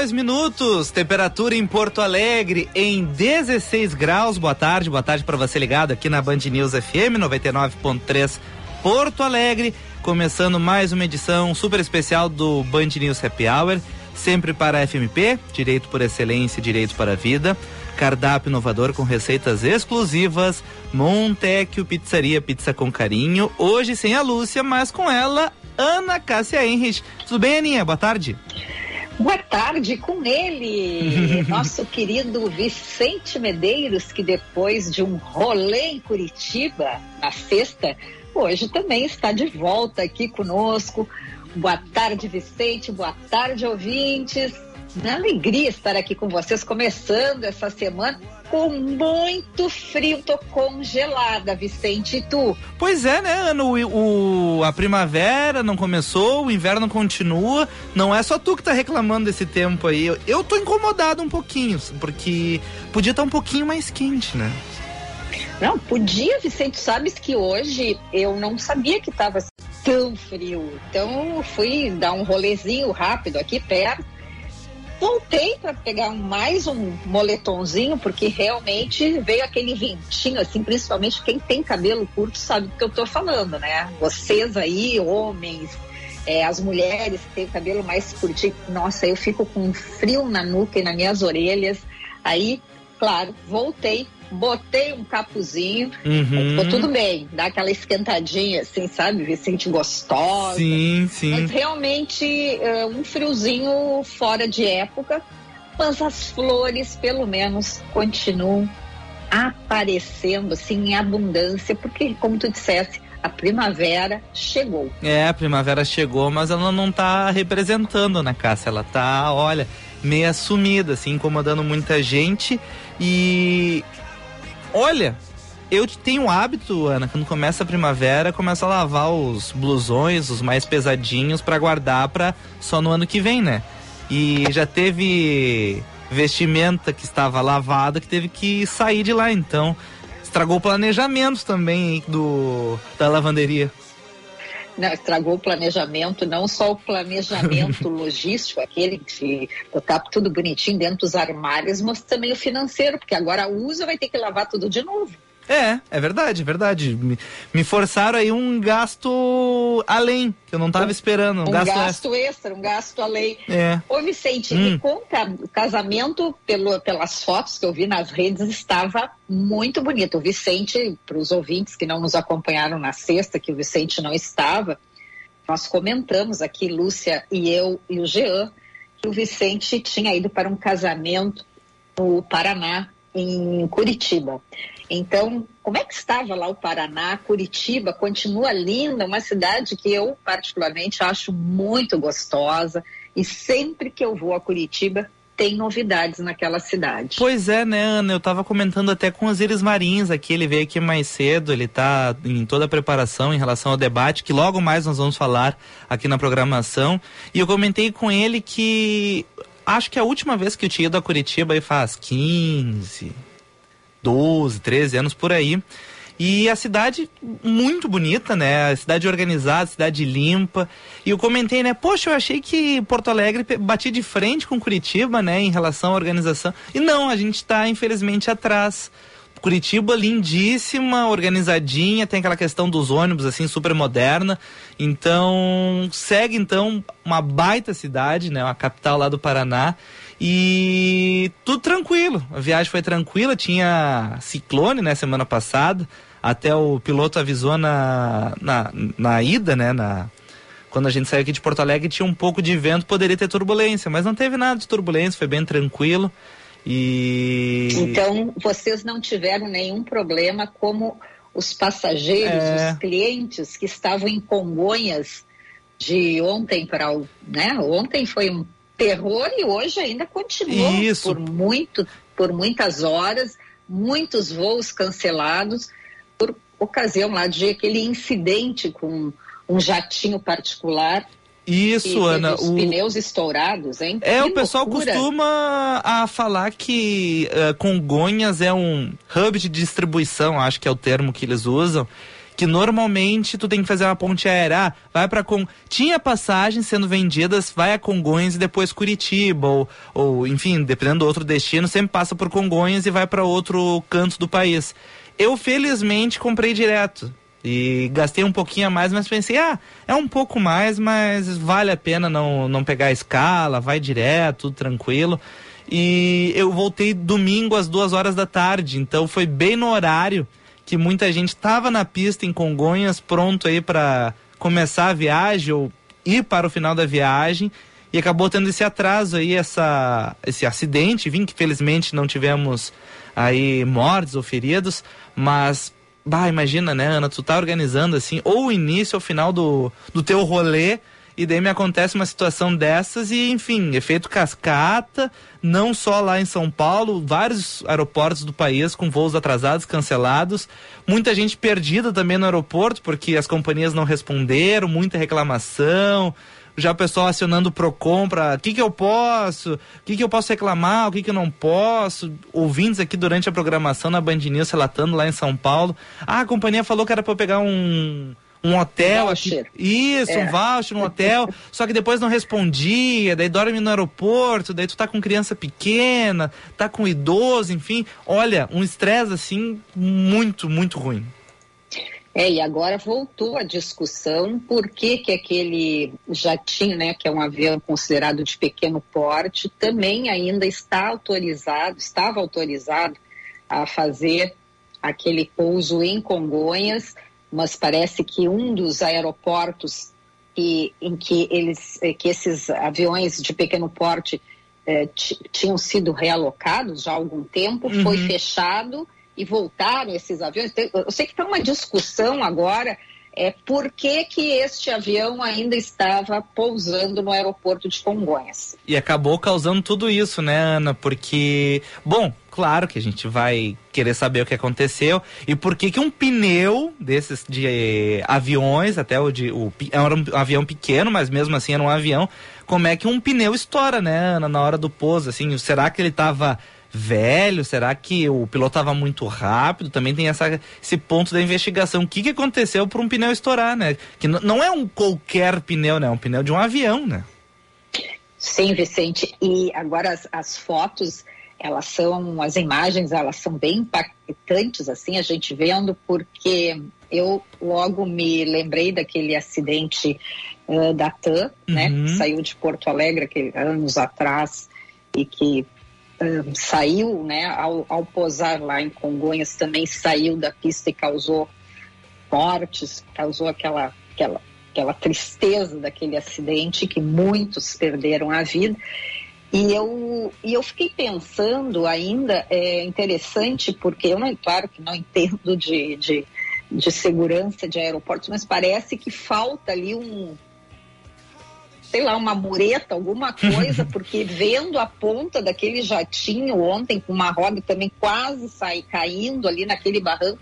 Horas e dois minutos, temperatura em Porto Alegre em 16 graus. Boa tarde, boa tarde para você ligado aqui na Band News FM 99.3 Porto Alegre. Começando mais uma edição super especial do Band News Happy Hour, sempre para a FMP, direito por excelência, direito para a vida. Cardápio inovador com receitas exclusivas, Montecchio Pizzaria Pizza com Carinho. Hoje sem a Lúcia, mas com ela, Ana Cássia Henrich. Tudo bem, Aninha? Boa tarde. Boa tarde com ele, nosso querido Vicente Medeiros, que depois de um rolê em Curitiba na sexta, hoje também está de volta aqui conosco. Boa tarde, Vicente. Boa tarde, ouvintes. Uma alegria estar aqui com vocês, começando essa semana com muito frio, tô congelada, Vicente, e tu? Pois é, né, Ana, o, o, a primavera não começou, o inverno continua, não é só tu que tá reclamando desse tempo aí, eu, eu tô incomodado um pouquinho, porque podia estar tá um pouquinho mais quente, né? Não, podia, Vicente, sabes que hoje eu não sabia que tava tão frio, então fui dar um rolezinho rápido aqui perto, voltei para pegar mais um moletomzinho, porque realmente veio aquele ventinho, assim, principalmente quem tem cabelo curto sabe do que eu estou falando, né? Vocês aí, homens, é, as mulheres que têm cabelo mais curtinho, nossa, eu fico com frio na nuca e nas minhas orelhas. Aí, claro, voltei botei um capuzinho, uhum. ficou tudo bem, dá aquela esquentadinha, assim, sabe? Vicente gostosa. Sim, sim. Mas realmente uh, um friozinho fora de época, mas as flores, pelo menos, continuam aparecendo, assim, em abundância, porque, como tu disseste, a primavera chegou. É, a primavera chegou, mas ela não tá representando, né, Cássia? Ela tá, olha, meio sumida, assim, incomodando muita gente. E Olha, eu tenho um hábito, Ana, quando começa a primavera, começa a lavar os blusões, os mais pesadinhos, para guardar para só no ano que vem, né? E já teve vestimenta que estava lavada que teve que sair de lá, então estragou o planejamento também do da lavanderia. Não, estragou o planejamento, não só o planejamento logístico, aquele de botar tudo bonitinho dentro dos armários, mas também o financeiro, porque agora usa vai ter que lavar tudo de novo. É, é verdade, é verdade. Me, me forçaram aí um gasto além, que eu não estava esperando. Um, um gasto, gasto extra. extra. um gasto além. É. Ô Vicente, hum. me conta, o casamento, pelo, pelas fotos que eu vi nas redes, estava muito bonito. O Vicente, para os ouvintes que não nos acompanharam na sexta, que o Vicente não estava, nós comentamos aqui, Lúcia e eu e o Jean, que o Vicente tinha ido para um casamento no Paraná, em Curitiba. Então, como é que estava lá o Paraná? Curitiba continua linda, uma cidade que eu particularmente acho muito gostosa e sempre que eu vou a Curitiba tem novidades naquela cidade. Pois é, né, Ana? Eu estava comentando até com os Iris Marins aqui, ele veio aqui mais cedo, ele está em toda a preparação em relação ao debate, que logo mais nós vamos falar aqui na programação. E eu comentei com ele que acho que a última vez que eu tinha ido a Curitiba aí faz 15, 12, 13 anos por aí. E a cidade muito bonita, né? A cidade organizada, cidade limpa. E eu comentei, né? Poxa, eu achei que Porto Alegre batia de frente com Curitiba, né? Em relação à organização. E não, a gente está infelizmente atrás. Curitiba lindíssima, organizadinha, tem aquela questão dos ônibus assim super moderna. Então, segue então uma baita cidade, né, uma capital lá do Paraná. E tudo tranquilo. A viagem foi tranquila, tinha ciclone, né, semana passada. Até o piloto avisou na, na, na ida, né? Na, quando a gente saiu aqui de Porto Alegre tinha um pouco de vento, poderia ter turbulência, mas não teve nada de turbulência, foi bem tranquilo. E então vocês não tiveram nenhum problema como os passageiros, é... os clientes que estavam em Congonhas de ontem para né? Ontem foi um terror e hoje ainda continua Isso. por muito, por muitas horas, muitos voos cancelados por ocasião lá de aquele incidente com um jatinho particular isso, Ana. Os o... pneus estourados, hein? É, que o pessoal loucura. costuma a falar que uh, Congonhas é um hub de distribuição, acho que é o termo que eles usam. Que normalmente tu tem que fazer uma ponte aérea, ah, vai para Con... tinha passagens sendo vendidas, vai a Congonhas e depois Curitiba ou, ou enfim, dependendo do outro destino, sempre passa por Congonhas e vai para outro canto do país. Eu felizmente comprei direto. E gastei um pouquinho a mais, mas pensei, ah, é um pouco mais, mas vale a pena não, não pegar a escala, vai direto, tudo tranquilo. E eu voltei domingo às duas horas da tarde, então foi bem no horário que muita gente estava na pista em Congonhas, pronto aí para começar a viagem ou ir para o final da viagem. E acabou tendo esse atraso aí, essa, esse acidente, vim que felizmente não tivemos aí mortes ou feridos, mas Bah, imagina, né, Ana? Tu tá organizando assim, ou o início ou o final do, do teu rolê, e daí me acontece uma situação dessas e, enfim, efeito cascata, não só lá em São Paulo, vários aeroportos do país com voos atrasados, cancelados, muita gente perdida também no aeroporto porque as companhias não responderam, muita reclamação, já o pessoal acionando o Procon para o que, que eu posso, o que, que eu posso reclamar, o que, que eu não posso. Ouvintes aqui durante a programação na Band News relatando lá em São Paulo. Ah, a companhia falou que era para pegar um um hotel voucher. aqui. Isso, é. um voucher um hotel. só que depois não respondia, daí dorme no aeroporto, daí tu tá com criança pequena, tá com idoso, enfim. Olha, um estresse assim muito, muito ruim. É, e agora voltou a discussão por que, que aquele jatinho, né, que é um avião considerado de pequeno porte, também ainda está autorizado, estava autorizado a fazer aquele pouso em Congonhas, mas parece que um dos aeroportos que, em que eles, eh, que esses aviões de pequeno porte eh, tinham sido realocados já há algum tempo, uhum. foi fechado e voltaram esses aviões. Eu sei que tem uma discussão agora é por que, que este avião ainda estava pousando no aeroporto de Congonhas. E acabou causando tudo isso, né, Ana? Porque, bom, claro que a gente vai querer saber o que aconteceu e por que que um pneu desses de eh, aviões, até o de o, era um avião pequeno, mas mesmo assim era um avião, como é que um pneu estoura, né, Ana, na hora do pouso, assim, será que ele estava velho? Será que o piloto estava muito rápido? Também tem essa, esse ponto da investigação. O que, que aconteceu para um pneu estourar, né? Que não é um qualquer pneu, né? É um pneu de um avião, né? Sim, Vicente. E agora as, as fotos, elas são, as imagens, elas são bem impactantes, assim, a gente vendo, porque eu logo me lembrei daquele acidente uh, da TAM, né? uhum. né? Que saiu de Porto Alegre aquele, anos atrás e que saiu, né, ao, ao posar lá em Congonhas, também saiu da pista e causou mortes, causou aquela, aquela, aquela tristeza daquele acidente que muitos perderam a vida. E eu, e eu fiquei pensando ainda, é interessante, porque eu, não, claro que não entendo de, de, de segurança de aeroportos, mas parece que falta ali um, sei lá, uma mureta, alguma coisa, porque vendo a ponta daquele jatinho ontem, com uma roda também quase sair caindo ali naquele barranco,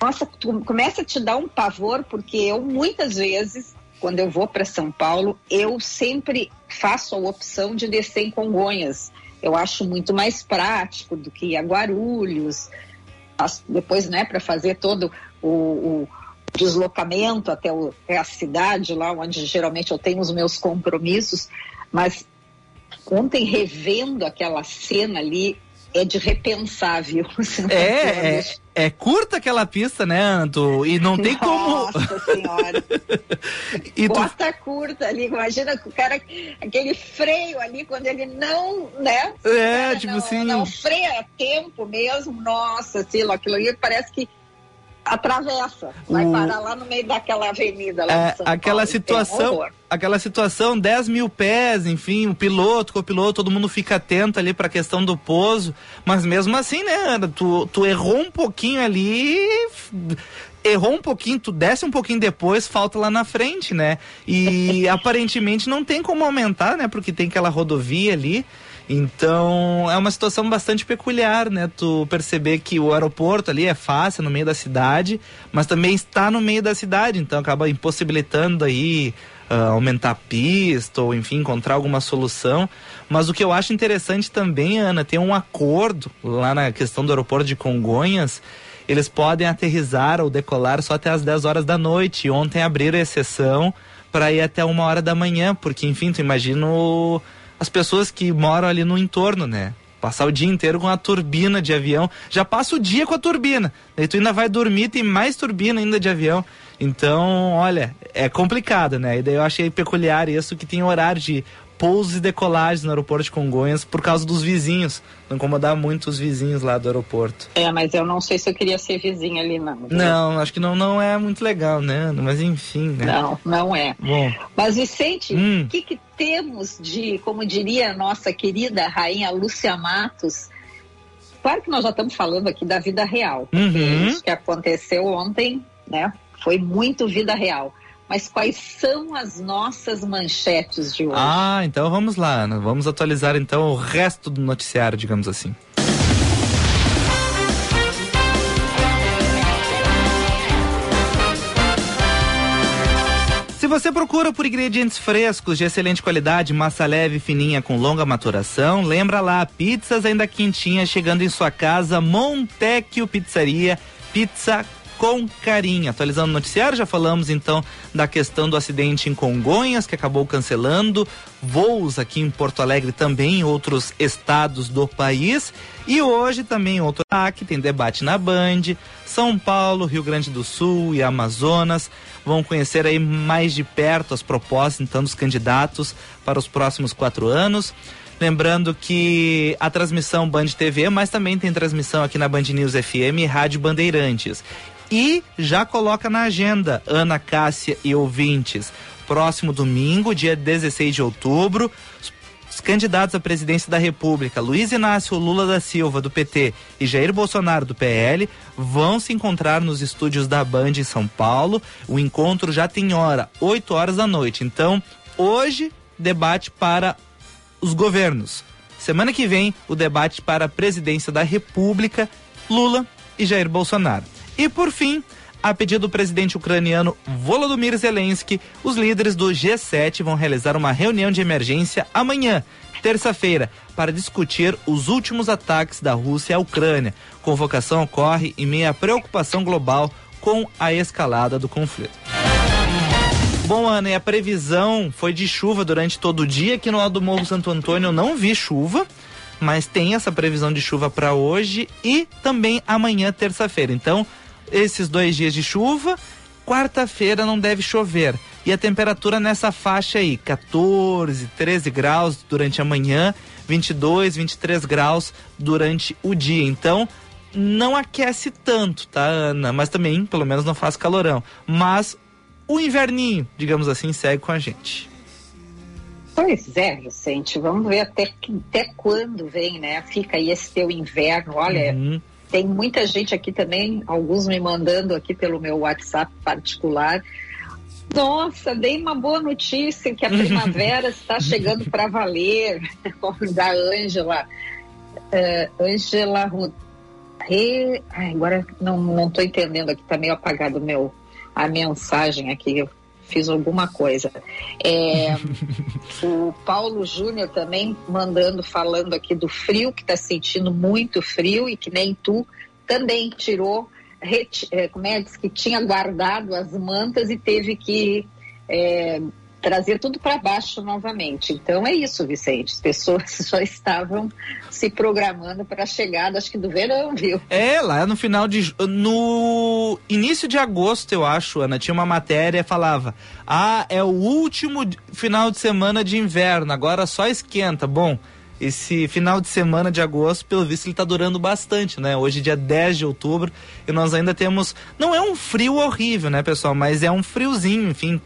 nossa, começa a te dar um pavor, porque eu muitas vezes, quando eu vou para São Paulo, eu sempre faço a opção de descer em Congonhas. Eu acho muito mais prático do que a Guarulhos. Depois, né, para fazer todo o, o deslocamento até, o, até a cidade, lá onde geralmente eu tenho os meus compromissos, mas ontem revendo aquela cena ali, é de repensar, viu? É, é, é, curta aquela pista, né, Anto? E não tem Nossa como. Nossa Senhora! e Bota tu... curta ali, imagina o cara, aquele freio ali, quando ele não, né? É, tipo não, assim. Não freia a tempo mesmo, nossa, assim, aquilo ali parece que atravessa, vai o... parar lá no meio daquela avenida lá é, aquela Paulo, situação, aquela situação 10 mil pés, enfim, o piloto, o copiloto, todo mundo fica atento ali para a questão do pouso, mas mesmo assim, né, tu, tu errou um pouquinho ali, errou um pouquinho, tu desce um pouquinho depois, falta lá na frente, né? E aparentemente não tem como aumentar, né? Porque tem aquela rodovia ali. Então é uma situação bastante peculiar, né? Tu perceber que o aeroporto ali é fácil, no meio da cidade, mas também está no meio da cidade, então acaba impossibilitando aí uh, aumentar a pista ou enfim encontrar alguma solução. Mas o que eu acho interessante também, Ana, tem um acordo lá na questão do aeroporto de Congonhas. Eles podem aterrizar ou decolar só até as 10 horas da noite. Ontem abriram exceção para ir até uma hora da manhã, porque enfim, tu imagina o as pessoas que moram ali no entorno, né? Passar o dia inteiro com a turbina de avião. Já passa o dia com a turbina. Daí tu ainda vai dormir, tem mais turbina ainda de avião. Então, olha, é complicado, né? E daí eu achei peculiar isso que tem horário de pousos e decolagens no aeroporto de Congonhas por causa dos vizinhos. Não incomodar muito os vizinhos lá do aeroporto. É, mas eu não sei se eu queria ser vizinho ali, não. Viu? Não, acho que não, não é muito legal, né? Mas enfim, né? Não, não é. Bom. Mas, Vicente, o hum. que, que temos de, como diria a nossa querida rainha Lúcia Matos, claro que nós já estamos falando aqui da vida real, uhum. isso que aconteceu ontem, né? Foi muito vida real mas quais são as nossas manchetes de hoje? Ah, então vamos lá, Ana. Vamos atualizar então o resto do noticiário, digamos assim. Se você procura por ingredientes frescos de excelente qualidade, massa leve, fininha com longa maturação, lembra lá, pizzas ainda quentinhas chegando em sua casa, Montecchio Pizzaria, pizza com carinho. Atualizando o noticiário, já falamos então da questão do acidente em Congonhas, que acabou cancelando voos aqui em Porto Alegre também em outros estados do país. E hoje também outro aqui tem debate na Band. São Paulo, Rio Grande do Sul e Amazonas vão conhecer aí mais de perto as propostas então dos candidatos para os próximos quatro anos. Lembrando que a transmissão Band TV, mas também tem transmissão aqui na Band News FM e Rádio Bandeirantes. E já coloca na agenda, Ana Cássia e ouvintes. Próximo domingo, dia 16 de outubro, os candidatos à presidência da República, Luiz Inácio Lula da Silva, do PT, e Jair Bolsonaro, do PL, vão se encontrar nos estúdios da Band em São Paulo. O encontro já tem hora, 8 horas da noite. Então, hoje, debate para os governos. Semana que vem, o debate para a presidência da República, Lula e Jair Bolsonaro. E por fim, a pedido do presidente ucraniano Volodymyr Zelensky, os líderes do G7 vão realizar uma reunião de emergência amanhã, terça-feira, para discutir os últimos ataques da Rússia à Ucrânia. Convocação ocorre em meio à preocupação global com a escalada do conflito. Bom, Ana, e a previsão foi de chuva durante todo o dia. Aqui no lado do Morro Santo Antônio eu não vi chuva, mas tem essa previsão de chuva para hoje e também amanhã, terça-feira. Então, esses dois dias de chuva. Quarta-feira não deve chover. E a temperatura nessa faixa aí, 14, 13 graus durante a manhã, 22, 23 graus durante o dia. Então, não aquece tanto, tá, Ana? Mas também, pelo menos, não faz calorão. Mas o inverninho, digamos assim, segue com a gente. Pois é, Vicente. Vamos ver até, até quando vem, né? Fica aí esse teu inverno. Olha. Uhum tem muita gente aqui também, alguns me mandando aqui pelo meu WhatsApp particular. Nossa, dei uma boa notícia que a primavera está chegando para valer, da Ângela. Ângela uh, agora não estou entendendo aqui, está meio apagado meu, a mensagem aqui. Eu fiz alguma coisa. É, o Paulo Júnior também mandando, falando aqui do frio, que está sentindo muito frio e que nem tu também tirou, é, como é, que tinha guardado as mantas e teve que é, trazer tudo para baixo novamente. Então é isso, Vicente. As pessoas já estavam se programando para a chegada, acho que do verão, viu? É, lá no final de. No início de agosto, eu acho, Ana, tinha uma matéria falava: ah, é o último final de semana de inverno, agora só esquenta. Bom. esse final de semana de agosto, pelo visto, ele está durando bastante, né? Hoje, dia 10 de outubro, e nós ainda temos. Não é um frio horrível, né, pessoal? Mas é um friozinho, enfim.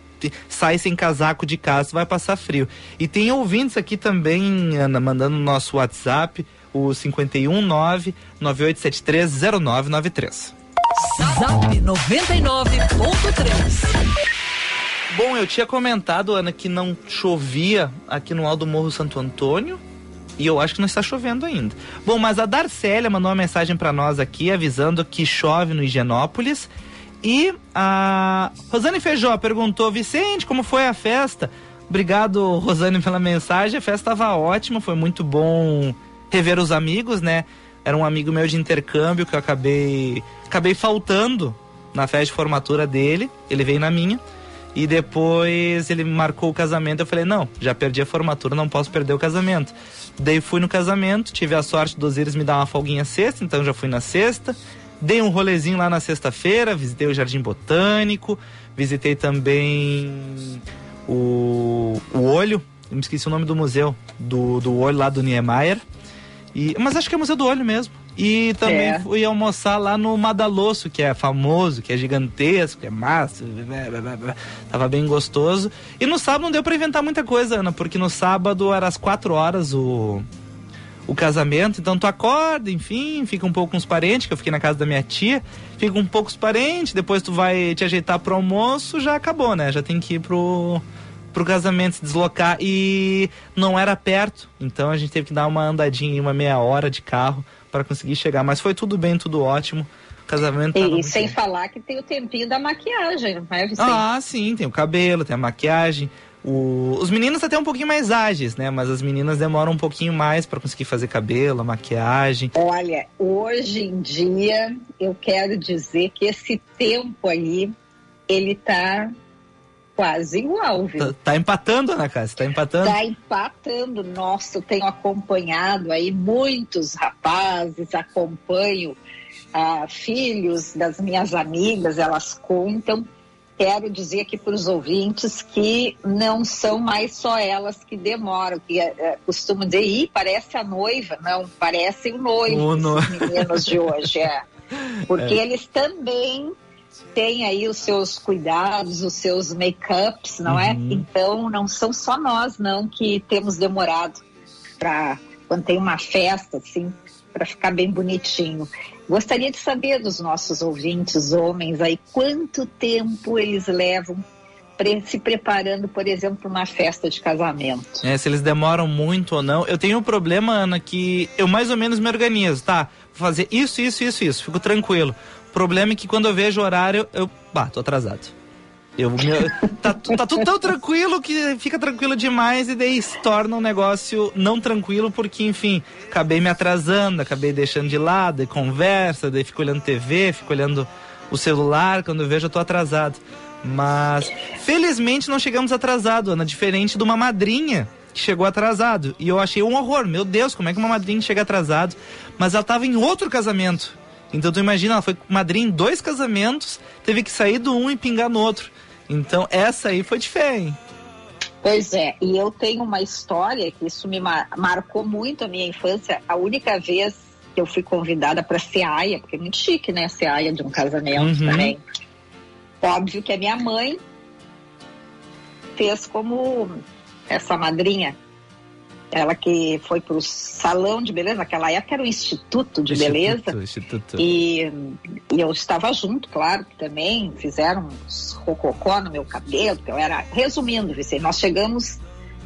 Sai sem casaco de casa, vai passar frio. E tem ouvintes aqui também, Ana, mandando no nosso WhatsApp, o 519 98730993. Zap 99.3 Bom, eu tinha comentado, Ana, que não chovia aqui no Alto Morro Santo Antônio. E eu acho que não está chovendo ainda. Bom, mas a Darcélia mandou uma mensagem para nós aqui avisando que chove no Higienópolis. E a Rosane Feijó perguntou: Vicente, como foi a festa? Obrigado, Rosane, pela mensagem. A festa estava ótima, foi muito bom rever os amigos, né? Era um amigo meu de intercâmbio que eu acabei acabei faltando na festa de formatura dele. Ele veio na minha. E depois ele marcou o casamento. Eu falei: não, já perdi a formatura, não posso perder o casamento. Daí fui no casamento, tive a sorte do Osiris me dar uma folguinha sexta, então já fui na sexta. Dei um rolezinho lá na sexta-feira, visitei o Jardim Botânico, visitei também o, o Olho, eu me esqueci o nome do museu, do, do Olho lá do Niemeyer. E, mas acho que é Museu do Olho mesmo. E também é. fui almoçar lá no Madalosso, que é famoso, que é gigantesco, que é massa. Tava bem gostoso. E no sábado não deu para inventar muita coisa, Ana, porque no sábado era às quatro horas o, o casamento. Então tu acorda, enfim, fica um pouco com os parentes, que eu fiquei na casa da minha tia, fica um pouco com os parentes, depois tu vai te ajeitar pro almoço, já acabou, né? Já tem que ir pro pro casamento se deslocar e não era perto, então a gente teve que dar uma andadinha, uma meia hora de carro para conseguir chegar. Mas foi tudo bem, tudo ótimo. O casamento E, e sem bem. falar que tem o tempinho da maquiagem, não é, Vicente? Ah, sim, tem o cabelo, tem a maquiagem. O... Os meninos até um pouquinho mais ágeis, né? Mas as meninas demoram um pouquinho mais para conseguir fazer cabelo, maquiagem. Olha, hoje em dia eu quero dizer que esse tempo aí ele tá quase igual, viu? Tá, tá empatando, Ana Cássia, tá empatando? Tá empatando. Nossa, eu tenho acompanhado aí muitos rapazes, acompanho ah, filhos das minhas amigas, elas contam. Quero dizer aqui para os ouvintes que não são mais só elas que demoram, que é, é, costumam dizer, Ih, parece a noiva. Não, parecem o noivo, o no... meninos de hoje, é. Porque é. eles também tem aí os seus cuidados, os seus make-ups, não é? uhum. é? Então, não são só nós, não, que temos demorado para quando tem uma festa, assim, para ficar bem bonitinho. Gostaria de saber dos nossos ouvintes, homens, aí, quanto tempo eles levam se preparando, por exemplo, para uma festa de casamento. É, se eles demoram muito ou não. Eu tenho um problema, Ana, que eu mais ou menos me organizo, tá? Vou fazer isso, isso, isso, isso, fico tranquilo. O problema é que quando eu vejo o horário, eu. Bah, tô atrasado. Eu, meu, tá, tá tudo tão tranquilo que fica tranquilo demais e daí se torna um negócio não tranquilo porque, enfim, acabei me atrasando, acabei deixando de lado, e conversa, daí fico olhando TV, fico olhando o celular, quando eu vejo eu tô atrasado. Mas felizmente não chegamos atrasado, Ana, diferente de uma madrinha que chegou atrasado. E eu achei um horror. Meu Deus, como é que uma madrinha chega atrasado? Mas ela tava em outro casamento. Então tu imagina, ela foi madrinha em dois casamentos, teve que sair do um e pingar no outro. Então essa aí foi de fé, hein? Pois é, e eu tenho uma história que isso me mar marcou muito a minha infância. A única vez que eu fui convidada para ser aia, porque é muito chique, né? Ser aia de um casamento uhum. também. Óbvio que a minha mãe fez como essa madrinha ela que foi para o salão de beleza, naquela época era o Instituto de Instituto, Beleza. Instituto. E, e, eu estava junto, claro, que também fizeram uns rococó no meu cabelo, que eu era. Resumindo, Vicente, nós chegamos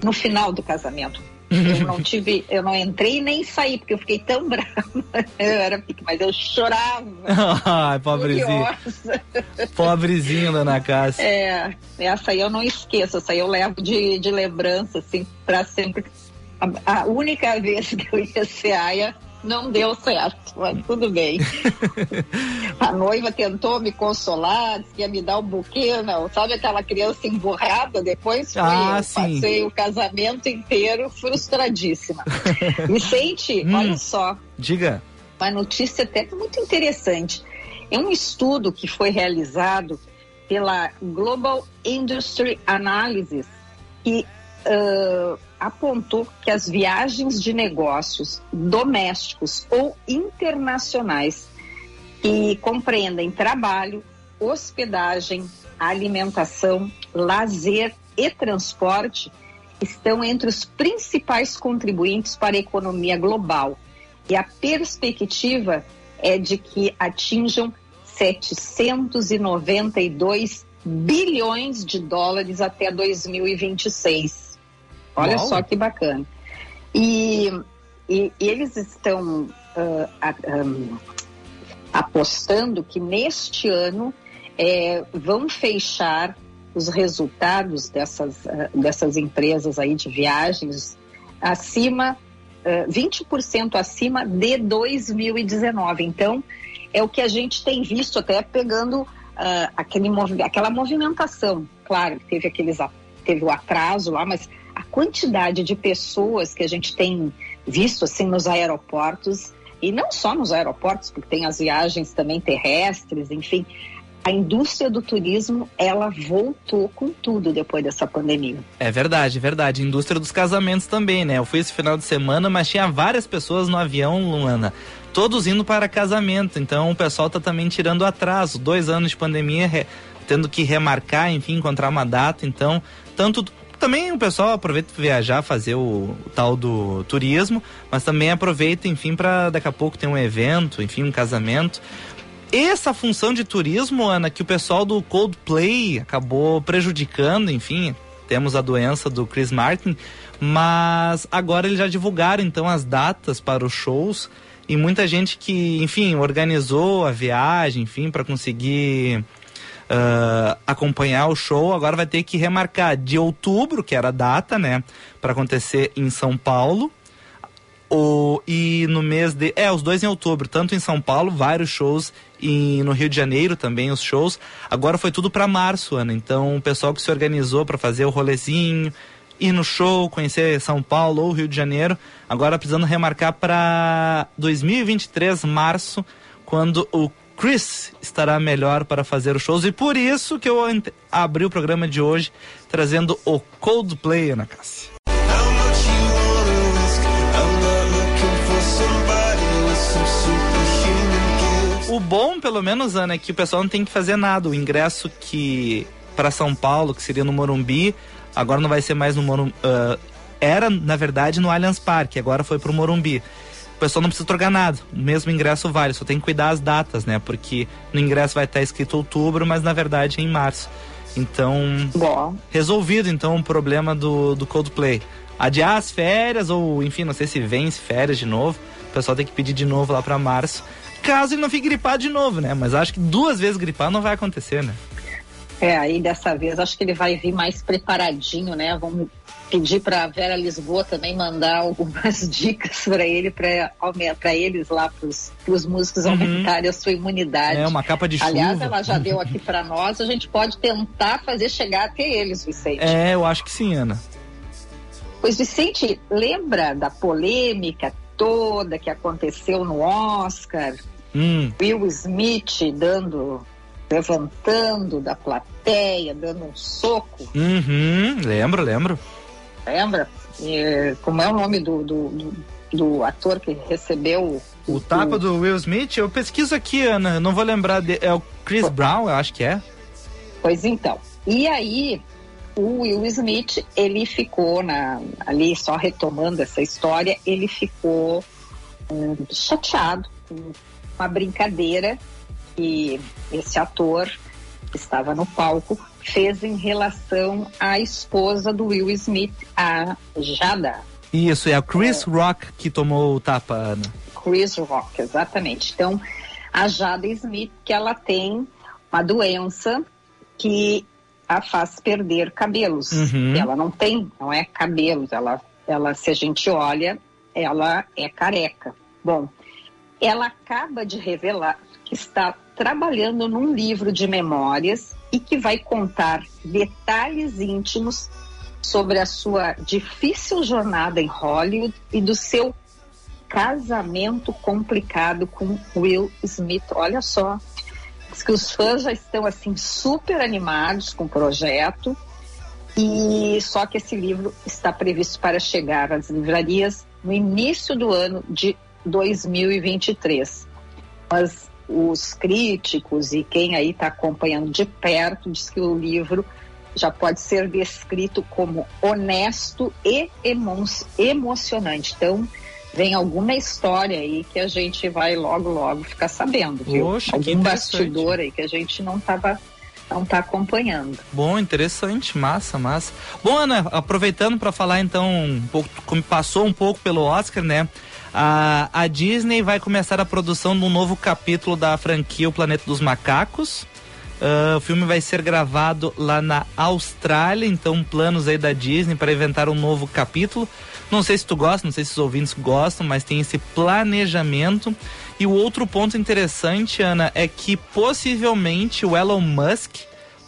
no final do casamento. Eu não tive, eu não entrei nem saí, porque eu fiquei tão brava. Eu era mas eu chorava. Ai, pobrezinha. Pobrezinha, dona Cássia. É, essa aí eu não esqueço, essa aí eu levo de, de lembrança, assim, para sempre a, a única vez que eu ia ser aia não deu certo, mas tudo bem. a noiva tentou me consolar, disse que ia me dar um buquê, não. Sabe aquela criança emburrada? Depois ah, eu. Sim. Passei o casamento inteiro frustradíssima. Vicente, hum, olha só. Diga. Uma notícia até muito interessante. É um estudo que foi realizado pela Global Industry Analysis, que uh, apontou que as viagens de negócios domésticos ou internacionais que compreendem trabalho, hospedagem, alimentação, lazer e transporte estão entre os principais contribuintes para a economia global. E a perspectiva é de que atinjam 792 bilhões de dólares até 2026. Olha Uau. só que bacana. E, e, e eles estão uh, um, apostando que neste ano é, vão fechar os resultados dessas, uh, dessas empresas aí de viagens acima, uh, 20% acima de 2019. Então, é o que a gente tem visto até pegando uh, aquele aquela movimentação. Claro, teve aqueles teve o atraso lá, mas quantidade de pessoas que a gente tem visto assim nos aeroportos e não só nos aeroportos, porque tem as viagens também terrestres, enfim, a indústria do turismo ela voltou com tudo depois dessa pandemia. É verdade, verdade. Indústria dos casamentos também, né? Eu fui esse final de semana, mas tinha várias pessoas no avião, Luana, todos indo para casamento. Então o pessoal tá também tirando atraso. Dois anos de pandemia, re... tendo que remarcar, enfim, encontrar uma data. Então, tanto também o pessoal aproveita para viajar, fazer o, o, tal do turismo, mas também aproveita, enfim, para daqui a pouco ter um evento, enfim, um casamento. Essa função de turismo, Ana, que o pessoal do Coldplay acabou prejudicando, enfim, temos a doença do Chris Martin, mas agora eles já divulgaram então as datas para os shows e muita gente que, enfim, organizou a viagem, enfim, para conseguir uh, acompanhar o show, agora vai ter que remarcar de outubro, que era a data, né, para acontecer em São Paulo. O, e no mês de. É, os dois em outubro, tanto em São Paulo, vários shows, e no Rio de Janeiro também os shows. Agora foi tudo para março, Ana. Então o pessoal que se organizou para fazer o rolezinho, ir no show, conhecer São Paulo ou Rio de Janeiro, agora precisando remarcar para 2023, março, quando o Chris estará melhor para fazer os shows e por isso que eu abri o programa de hoje trazendo o Coldplay na Cássia. O bom, pelo menos, Ana, é que o pessoal não tem que fazer nada. O ingresso que para São Paulo, que seria no Morumbi, agora não vai ser mais no Morumbi. Uh, era, na verdade, no Allianz Parque, agora foi pro Morumbi o pessoal não precisa trocar nada. O mesmo ingresso vale, só tem que cuidar as datas, né? Porque no ingresso vai estar escrito outubro, mas na verdade é em março. Então, Bom. resolvido então o problema do, do Coldplay. Adiar as férias, ou enfim, não sei se vence férias de novo. O pessoal tem que pedir de novo lá para março. Caso ele não fique gripado de novo, né? Mas acho que duas vezes gripado não vai acontecer, né? É, aí dessa vez acho que ele vai vir mais preparadinho, né? Vamos pedir para Vera Lisboa também mandar algumas dicas para ele, para eles lá, para os músicos uhum. aumentarem a sua imunidade. É, uma capa de Aliás, chuva. ela já deu aqui para nós, a gente pode tentar fazer chegar até eles, Vicente. É, eu acho que sim, Ana. Pois, Vicente, lembra da polêmica toda que aconteceu no Oscar? Hum. Will Smith dando levantando da plateia, dando um soco. Uhum, lembro, lembro. Lembra? E, como é o nome do, do, do, do ator que recebeu o, o tapa do Will Smith? Eu pesquiso aqui, Ana, não vou lembrar. De, é o Chris Brown, eu acho que é. Pois então. E aí, o Will Smith, ele ficou na, ali, só retomando essa história, ele ficou hum, chateado com uma brincadeira que esse ator que estava no palco fez em relação à esposa do Will Smith, a Jada. Isso, é a Chris é, Rock que tomou o tapa, Ana. Chris Rock, exatamente. Então, a Jada Smith, que ela tem uma doença que a faz perder cabelos. Uhum. Ela não tem, não é cabelos, ela, ela, se a gente olha, ela é careca. Bom, ela acaba de revelar que está trabalhando num livro de memórias e que vai contar detalhes íntimos sobre a sua difícil jornada em Hollywood e do seu casamento complicado com Will Smith. Olha só, diz que os fãs já estão assim super animados com o projeto E só que esse livro está previsto para chegar às livrarias no início do ano de 2023. Mas os críticos e quem aí está acompanhando de perto diz que o livro já pode ser descrito como honesto e emo emocionante. Então, vem alguma história aí que a gente vai logo, logo ficar sabendo, viu? Poxa, Algum bastidor aí que a gente não estava não está acompanhando. Bom, interessante, massa, massa. Bom, Ana, aproveitando para falar então um pouco, como passou um pouco pelo Oscar, né? A, a Disney vai começar a produção de um novo capítulo da franquia O Planeta dos Macacos. Uh, o filme vai ser gravado lá na Austrália, então planos aí da Disney para inventar um novo capítulo. Não sei se tu gosta, não sei se os ouvintes gostam, mas tem esse planejamento. E o outro ponto interessante, Ana, é que possivelmente o Elon Musk,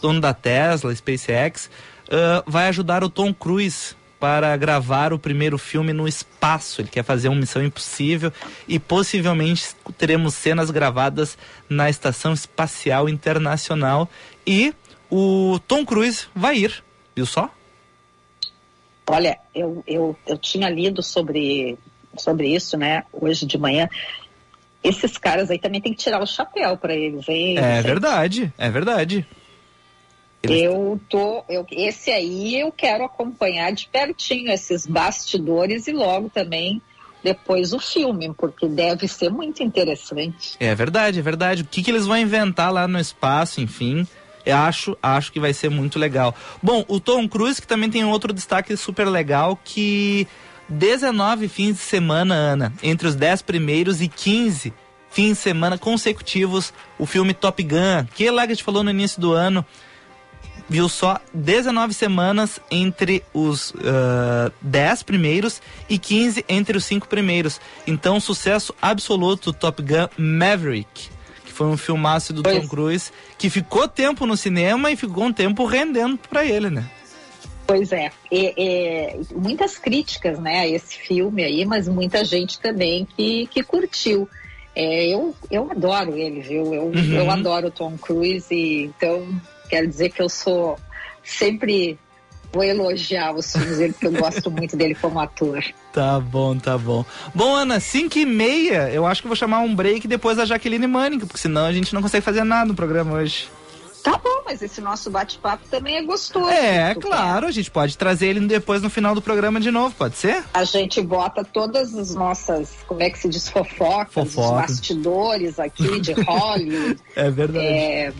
dono da Tesla, SpaceX, uh, vai ajudar o Tom Cruise para gravar o primeiro filme no espaço. Ele quer fazer uma missão impossível e possivelmente teremos cenas gravadas na Estação Espacial Internacional. E o Tom Cruise vai ir, viu só? Olha, eu, eu, eu tinha lido sobre, sobre isso, né, hoje de manhã. Esses caras aí também tem que tirar o chapéu para eles, hein? É verdade, é verdade. Eu tô, eu, esse aí eu quero acompanhar de pertinho esses bastidores e logo também depois o filme, porque deve ser muito interessante. É verdade, é verdade. O que, que eles vão inventar lá no espaço, enfim. Eu acho, acho que vai ser muito legal. Bom, o Tom Cruise, que também tem outro destaque super legal, que 19 fins de semana, Ana, entre os 10 primeiros e 15 fins de semana consecutivos, o filme Top Gun, que lá que a gente falou no início do ano, viu só 19 semanas entre os uh, 10 primeiros e 15 entre os 5 primeiros. Então, sucesso absoluto Top Gun Maverick, que foi um filmaço do pois. Tom Cruise, que ficou tempo no cinema e ficou um tempo rendendo para ele, né? Pois é, e, e, muitas críticas, né, a esse filme aí, mas muita gente também que, que curtiu. É, eu, eu adoro ele, viu? Eu, uhum. eu adoro o Tom Cruise, e, então Quero dizer que eu sou sempre vou elogiar os filmes dele, porque eu gosto muito dele como ator. Tá bom, tá bom. Bom, Ana, 5 e meia, eu acho que vou chamar um break depois da Jaqueline Mânica, porque senão a gente não consegue fazer nada no programa hoje. Tá bom, mas esse nosso bate-papo também é gostoso. É, claro, quer. a gente pode trazer ele depois no final do programa de novo, pode ser? A gente bota todas as nossas, como é que se diz, fofocas, Fofoca. os bastidores aqui de Hollywood. é verdade. É,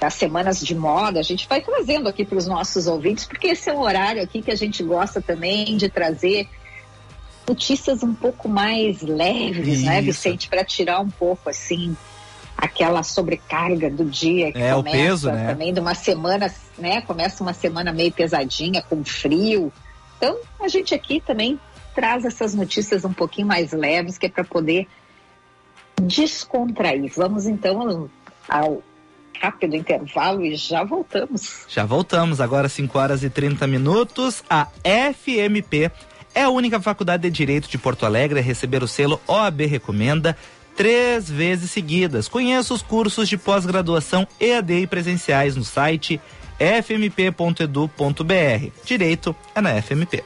das semanas de moda, a gente vai trazendo aqui para os nossos ouvintes, porque esse é um horário aqui que a gente gosta também de trazer notícias um pouco mais leves, né, Isso. né, Vicente, para tirar um pouco assim aquela sobrecarga do dia que é, começa o peso, né? também de uma semana, né? Começa uma semana meio pesadinha, com frio. Então, a gente aqui também traz essas notícias um pouquinho mais leves, que é para poder descontrair. Vamos então ao rápido intervalo e já voltamos. Já voltamos, agora 5 horas e 30 minutos. A FMP é a única faculdade de Direito de Porto Alegre a receber o selo OAB Recomenda três vezes seguidas. Conheça os cursos de pós-graduação EAD e presenciais no site fmp.edu.br. Direito é na FMP.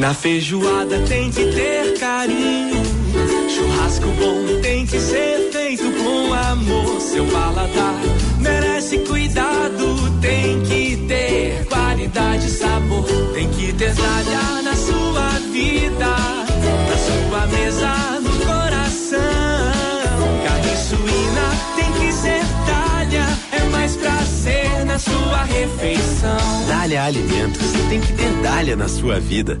Na feijoada tem que ter carinho. Churrasco bom tem que ser feito com amor. Seu paladar merece cuidado. Tem que ter qualidade e sabor. Tem que ter talha na sua vida. Na sua mesa, no coração. Carne suína tem que ser talha. É mais prazer na sua refeição. Dália Alimentos tem que ter Dália na sua vida.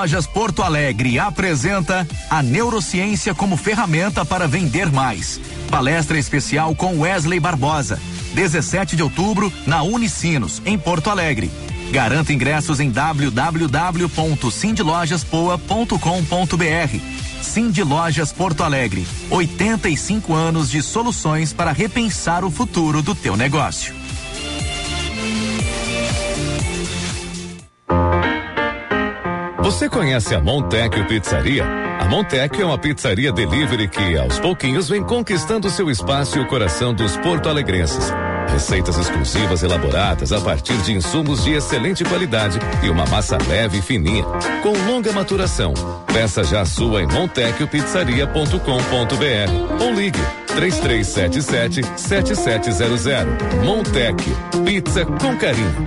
Lojas Porto Alegre apresenta a neurociência como ferramenta para vender mais. Palestra especial com Wesley Barbosa. 17 de outubro na Unicinos, em Porto Alegre. Garanta ingressos em www.cindylojaspoa.com.br. Cindy Lojas Porto Alegre. 85 anos de soluções para repensar o futuro do teu negócio. Você conhece a Montecchio Pizzaria? A Montecchio é uma pizzaria delivery que, aos pouquinhos, vem conquistando seu espaço e o coração dos porto-alegrenses. Receitas exclusivas elaboradas a partir de insumos de excelente qualidade e uma massa leve e fininha, com longa maturação. Peça já sua em montecchiopizzaria.com.br ou ligue 3377 7700. Montecchio, pizza com carinho.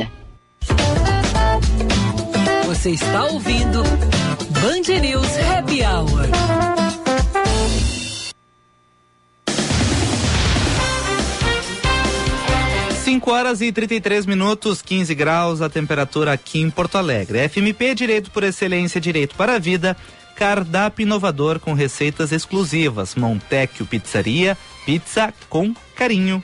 Você está ouvindo Band News Happy Hour. Cinco horas e 33 minutos, 15 graus a temperatura aqui em Porto Alegre. FMP Direito por Excelência, Direito para a Vida. Cardápio inovador com receitas exclusivas. Montecchio Pizzaria, pizza com carinho.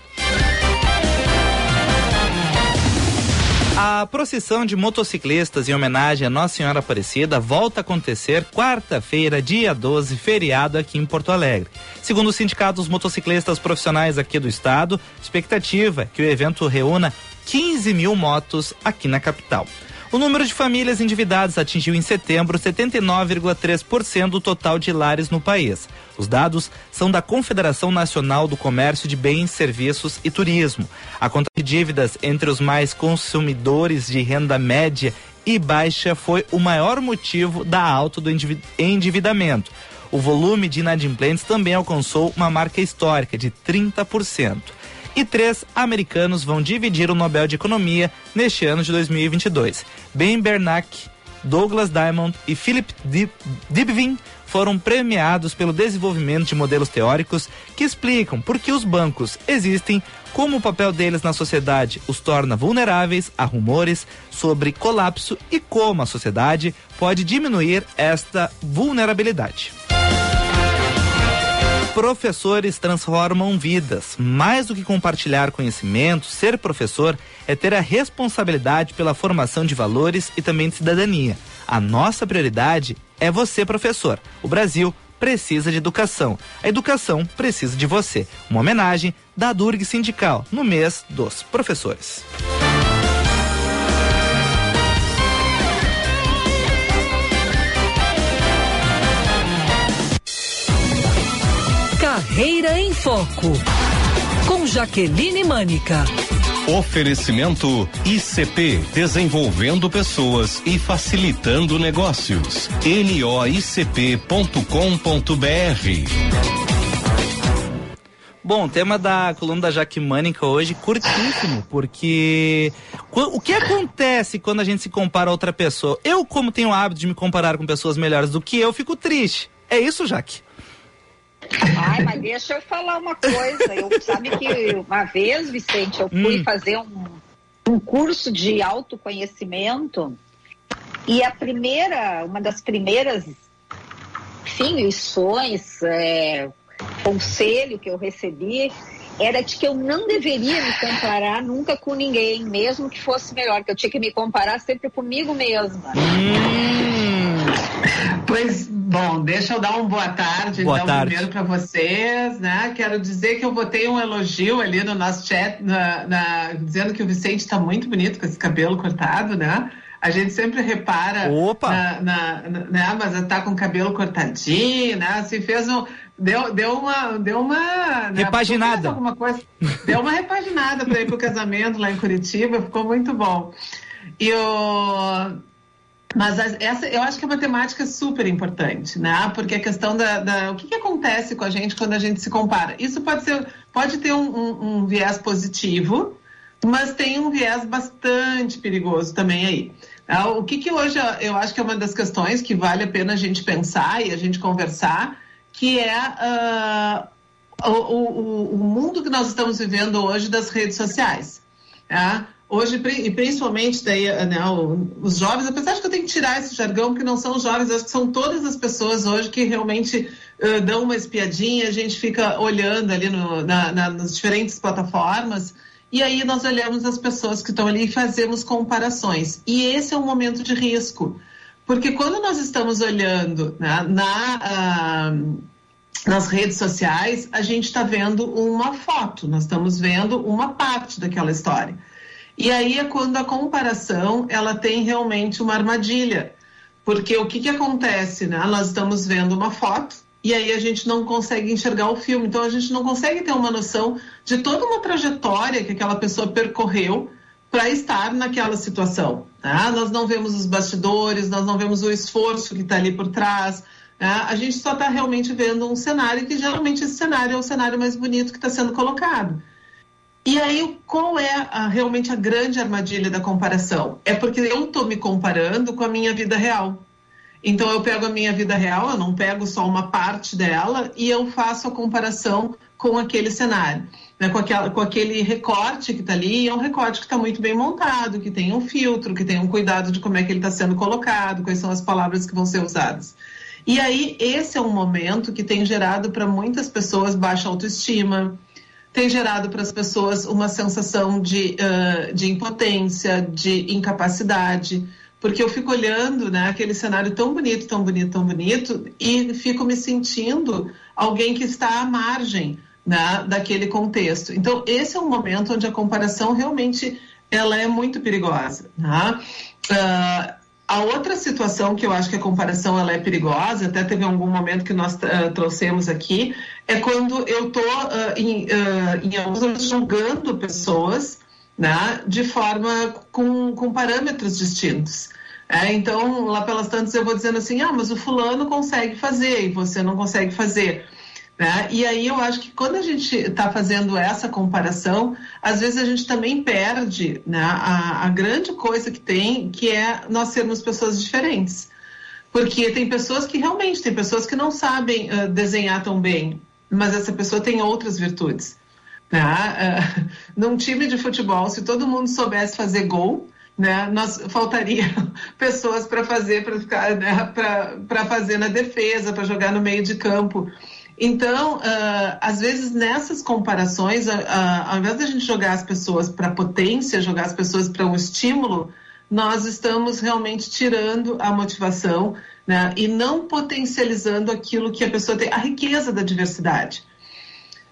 A procissão de motociclistas em homenagem a Nossa Senhora Aparecida volta a acontecer quarta-feira, dia 12, feriado aqui em Porto Alegre. Segundo o Sindicato dos Motociclistas Profissionais aqui do estado, expectativa é que o evento reúna 15 mil motos aqui na capital. O número de famílias endividadas atingiu em setembro 79,3% do total de lares no país. Os dados são da Confederação Nacional do Comércio de Bens, Serviços e Turismo. A conta de dívidas entre os mais consumidores de renda média e baixa foi o maior motivo da alta do endividamento. O volume de inadimplentes também alcançou uma marca histórica de 30% e três americanos vão dividir o Nobel de Economia neste ano de 2022. Ben Bernanke, Douglas Diamond e Philip Dibvin foram premiados pelo desenvolvimento de modelos teóricos que explicam por que os bancos existem, como o papel deles na sociedade os torna vulneráveis a rumores sobre colapso e como a sociedade pode diminuir esta vulnerabilidade professores transformam vidas. Mais do que compartilhar conhecimento, ser professor é ter a responsabilidade pela formação de valores e também de cidadania. A nossa prioridade é você, professor. O Brasil precisa de educação. A educação precisa de você. Uma homenagem da Durg Sindical no mês dos professores. Carreira em Foco. Com Jaqueline Mânica. Oferecimento ICP, desenvolvendo pessoas e facilitando negócios. noicp.com.br Bom, tema da coluna da Jaque Mânica hoje, curtíssimo, porque o que acontece quando a gente se compara a outra pessoa? Eu, como tenho o hábito de me comparar com pessoas melhores do que eu, fico triste. É isso, Jaque? Ai, mas deixa eu falar uma coisa. Eu sabe que uma vez, Vicente, eu fui hum. fazer um, um curso de autoconhecimento e a primeira, uma das primeiras, enfim, lições, é, conselho que eu recebi era de que eu não deveria me comparar nunca com ninguém, mesmo que fosse melhor, que eu tinha que me comparar sempre comigo mesma. Hum. Pois, bom, deixa eu dar uma boa tarde, boa então, tarde. primeiro para vocês, né? Quero dizer que eu botei um elogio ali no nosso chat, na, na, dizendo que o Vicente está muito bonito com esse cabelo cortado, né? a gente sempre repara Opa. na, na, na né, mas tá com o cabelo cortadinho, né? Assim, fez um deu, deu uma deu uma né, repaginada alguma coisa, deu uma repaginada para ir pro casamento lá em Curitiba, ficou muito bom. E o mas essa, eu acho que a matemática é super importante, né? Porque a questão da, da o que, que, acontece com a gente quando a gente se compara. Isso pode ser, pode ter um, um, um viés positivo, mas tem um viés bastante perigoso também aí. É, o que, que hoje eu acho que é uma das questões que vale a pena a gente pensar e a gente conversar, que é uh, o, o, o, mundo que nós estamos vivendo hoje das redes sociais. Tá? Hoje, e principalmente daí, né, os jovens, apesar de que eu tenho que tirar esse jargão, porque não são jovens, acho que são todas as pessoas hoje que realmente uh, dão uma espiadinha, a gente fica olhando ali no, na, na, nas diferentes plataformas, e aí nós olhamos as pessoas que estão ali e fazemos comparações. E esse é um momento de risco, porque quando nós estamos olhando né, na. Uh, nas redes sociais, a gente está vendo uma foto, nós estamos vendo uma parte daquela história. E aí é quando a comparação ela tem realmente uma armadilha. Porque o que, que acontece, né? Nós estamos vendo uma foto e aí a gente não consegue enxergar o filme. Então a gente não consegue ter uma noção de toda uma trajetória que aquela pessoa percorreu para estar naquela situação. Né? Nós não vemos os bastidores, nós não vemos o esforço que está ali por trás. Né? A gente só está realmente vendo um cenário que geralmente esse cenário é o cenário mais bonito que está sendo colocado. E aí, qual é a, realmente a grande armadilha da comparação? É porque eu estou me comparando com a minha vida real. Então, eu pego a minha vida real, eu não pego só uma parte dela, e eu faço a comparação com aquele cenário. Né, com, aquela, com aquele recorte que está ali, e é um recorte que está muito bem montado, que tem um filtro, que tem um cuidado de como é que ele está sendo colocado, quais são as palavras que vão ser usadas. E aí, esse é um momento que tem gerado para muitas pessoas baixa autoestima, tem gerado para as pessoas uma sensação de, uh, de impotência, de incapacidade, porque eu fico olhando né, aquele cenário tão bonito, tão bonito, tão bonito, e fico me sentindo alguém que está à margem né, daquele contexto. Então, esse é um momento onde a comparação realmente ela é muito perigosa. Né? Uh, a outra situação que eu acho que a comparação ela é perigosa, até teve algum momento que nós uh, trouxemos aqui, é quando eu estou uh, em, uh, em alguns julgando pessoas né, de forma com, com parâmetros distintos. É, então, lá pelas tantas eu vou dizendo assim, ah, mas o fulano consegue fazer e você não consegue fazer. Né? E aí eu acho que quando a gente está fazendo essa comparação, às vezes a gente também perde né, a, a, grande coisa que tem, que é nós sermos pessoas diferentes. Porque tem pessoas que realmente, tem pessoas que não sabem uh, desenhar tão bem, mas essa pessoa tem outras virtudes. Né? Uh, num time de futebol, se todo mundo soubesse fazer gol, né, nós faltaria pessoas para fazer para né, para fazer na defesa, para jogar no meio de campo. Então, uh, às vezes nessas comparações, uh, uh, ao invés de a gente jogar as pessoas para potência, jogar as pessoas para um estímulo, nós estamos realmente tirando a motivação né, e não potencializando aquilo que a pessoa tem, a riqueza da diversidade.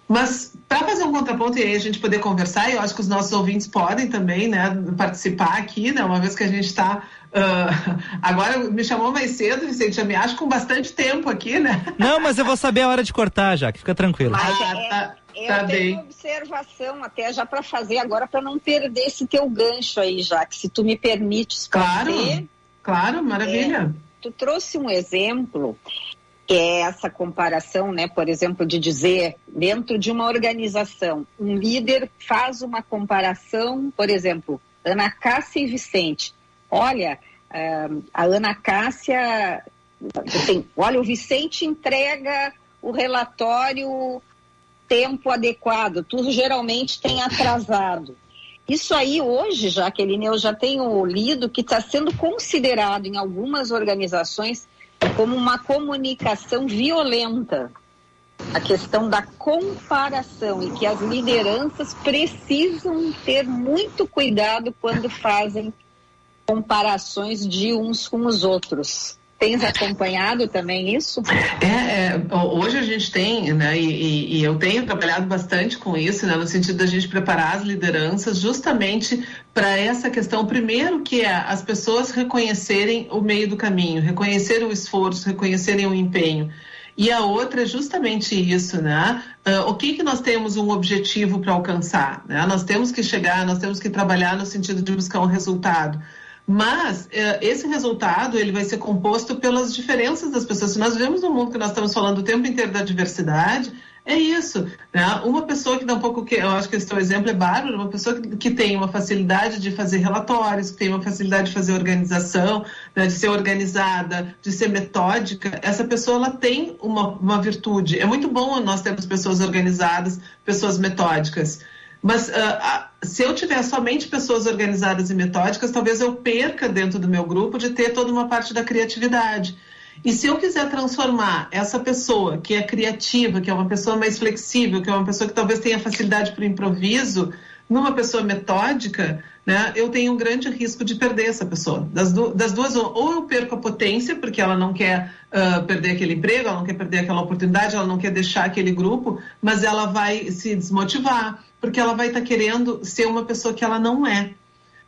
Mas para fazer um contraponto e aí a gente poder conversar, eu acho que os nossos ouvintes podem também né, participar aqui, né, uma vez que a gente está Uh, agora me chamou mais cedo, Vicente, já me acho com bastante tempo aqui, né? Não, mas eu vou saber a hora de cortar já, que fica tranquilo. Ah, é, tá, eu tá tenho bem. observação até já para fazer agora para não perder esse teu gancho aí, já que se tu me permites Claro, fazer, claro, maravilha. É, tu trouxe um exemplo que é essa comparação, né, por exemplo, de dizer dentro de uma organização, um líder faz uma comparação, por exemplo, Ana Cássia e Vicente olha, uh, a Ana Cássia, assim, olha, o Vicente entrega o relatório tempo adequado, tudo geralmente tem atrasado. Isso aí hoje, Jaqueline, eu já tenho lido que está sendo considerado em algumas organizações como uma comunicação violenta. A questão da comparação e que as lideranças precisam ter muito cuidado quando fazem comparações de uns com os outros. Tens acompanhado também isso? É, é hoje a gente tem, né, e, e, eu tenho trabalhado bastante com isso, né, no sentido da gente preparar as lideranças justamente para essa questão, primeiro que é as pessoas reconhecerem o meio do caminho, reconhecerem o esforço, reconhecerem o empenho. E a outra é justamente isso, né? Uh, o que que nós temos um objetivo para alcançar? Né? Nós temos que chegar, nós temos que trabalhar no sentido de buscar um resultado. Mas uh, esse resultado ele vai ser composto pelas diferenças das pessoas. Se nós vivemos um mundo que nós estamos falando o tempo inteiro da diversidade, é isso. Né? Uma pessoa que dá um pouco que eu acho que esse teu exemplo é bárbaro, uma pessoa que, que, tem uma facilidade de fazer relatórios, que tem uma facilidade de fazer organização, né? de ser organizada, de ser metódica, essa pessoa ela tem uma, uma virtude. É muito bom nós termos pessoas organizadas, pessoas metódicas. Mas uh, se eu tiver somente pessoas organizadas e metódicas, talvez eu perca dentro do meu grupo de ter toda uma parte da criatividade. E se eu quiser transformar essa pessoa que é criativa, que é uma pessoa mais flexível, que é uma pessoa que talvez tenha facilidade para o improviso, numa pessoa metódica, né, eu tenho um grande risco de perder essa pessoa. Das, du das duas, ou eu perco a potência, porque ela não quer uh, perder aquele emprego, ela não quer perder aquela oportunidade, ela não quer deixar aquele grupo, mas ela vai se desmotivar, porque ela vai estar tá querendo ser uma pessoa que ela não é.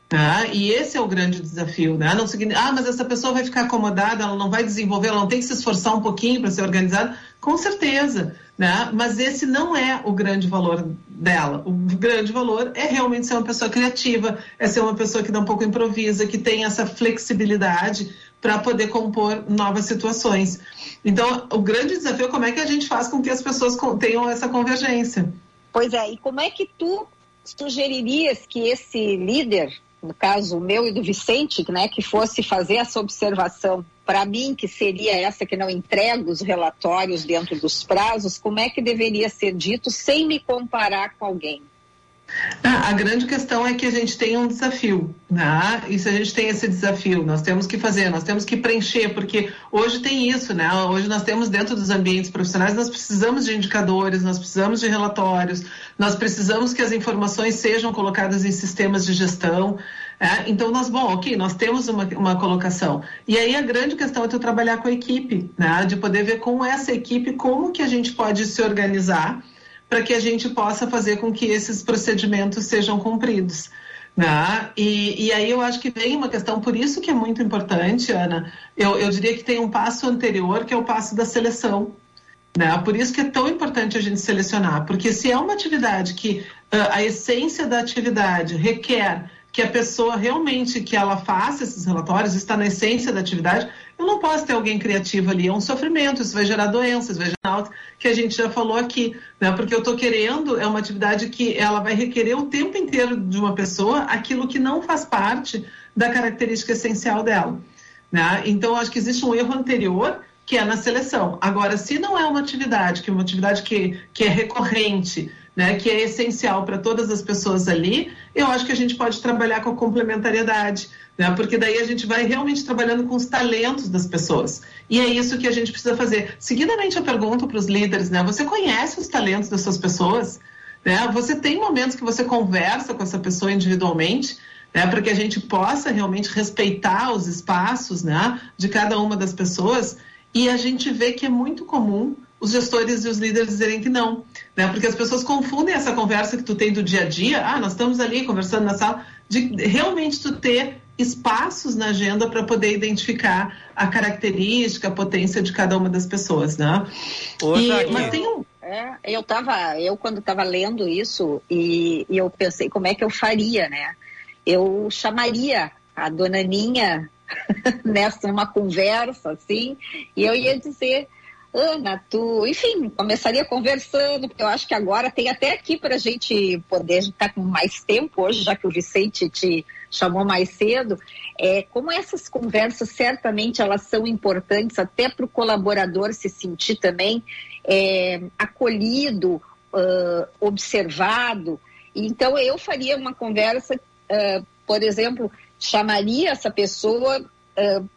Tá? E esse é o grande desafio. Né? Não ah, mas essa pessoa vai ficar acomodada, ela não vai desenvolver, ela não tem que se esforçar um pouquinho para ser organizada. Com certeza. Né? Mas esse não é o grande valor dela. O grande valor é realmente ser uma pessoa criativa, é ser uma pessoa que dá um pouco improvisa, que tem essa flexibilidade para poder compor novas situações. Então, o grande desafio é como é que a gente faz com que as pessoas tenham essa convergência. Pois é, e como é que tu sugeririas que esse líder no caso meu e do Vicente, né, que fosse fazer essa observação para mim, que seria essa que não entrega os relatórios dentro dos prazos, como é que deveria ser dito sem me comparar com alguém? Ah, a grande questão é que a gente tem um desafio, né? E se a gente tem esse desafio, nós temos que fazer, nós temos que preencher, porque hoje tem isso, né? Hoje nós temos dentro dos ambientes profissionais, nós precisamos de indicadores, nós precisamos de relatórios, nós precisamos que as informações sejam colocadas em sistemas de gestão. É? Então, nós, bom, ok, nós temos uma, uma colocação. E aí a grande questão é tu trabalhar com a equipe, né? De poder ver com essa equipe como que a gente pode se organizar para que a gente possa fazer com que esses procedimentos sejam cumpridos. Né? E, e, aí eu acho que vem uma questão, por isso que é muito importante, Ana, eu, eu diria que tem um passo anterior, que é o passo da seleção. Né? Por isso que é tão importante a gente selecionar, porque se é uma atividade que uh, a essência da atividade requer que a pessoa realmente que ela faça esses relatórios, está na essência da atividade, eu não posso ter alguém criativo ali, é um sofrimento, isso vai gerar doenças, vai gerar que a gente já falou aqui, né? Porque eu estou querendo, é uma atividade que ela vai requerer o tempo inteiro de uma pessoa aquilo que não faz parte da característica essencial dela. Né? Então, acho que existe um erro anterior que é na seleção. Agora, se não é uma atividade, que é uma atividade que, que é recorrente, né, que é essencial para todas as pessoas ali, eu acho que a gente pode trabalhar com a complementariedade, né, porque daí a gente vai realmente trabalhando com os talentos das pessoas. E é isso que a gente precisa fazer. Seguidamente, eu pergunto para os líderes, né, você conhece os talentos das suas pessoas? Né? Você tem momentos que você conversa com essa pessoa individualmente? Né, para que a gente possa realmente respeitar os espaços né, de cada uma das pessoas. E a gente vê que é muito comum os gestores e os líderes dizerem que não, né? Porque as pessoas confundem essa conversa que tu tem do dia a dia, ah, nós estamos ali conversando na sala, de realmente tu ter espaços na agenda para poder identificar a característica, a potência de cada uma das pessoas, né? e, mas tem um é, eu tava, eu quando estava lendo isso e, e, eu pensei como é que eu faria, né? Eu chamaria a dona Ninha nessa uma conversa assim e eu ia dizer Ana, tu, enfim, começaria conversando, porque eu acho que agora tem até aqui para a gente poder estar com mais tempo hoje, já que o Vicente te chamou mais cedo. É, como essas conversas, certamente, elas são importantes até para o colaborador se sentir também é, acolhido, uh, observado. Então, eu faria uma conversa, uh, por exemplo, chamaria essa pessoa uh,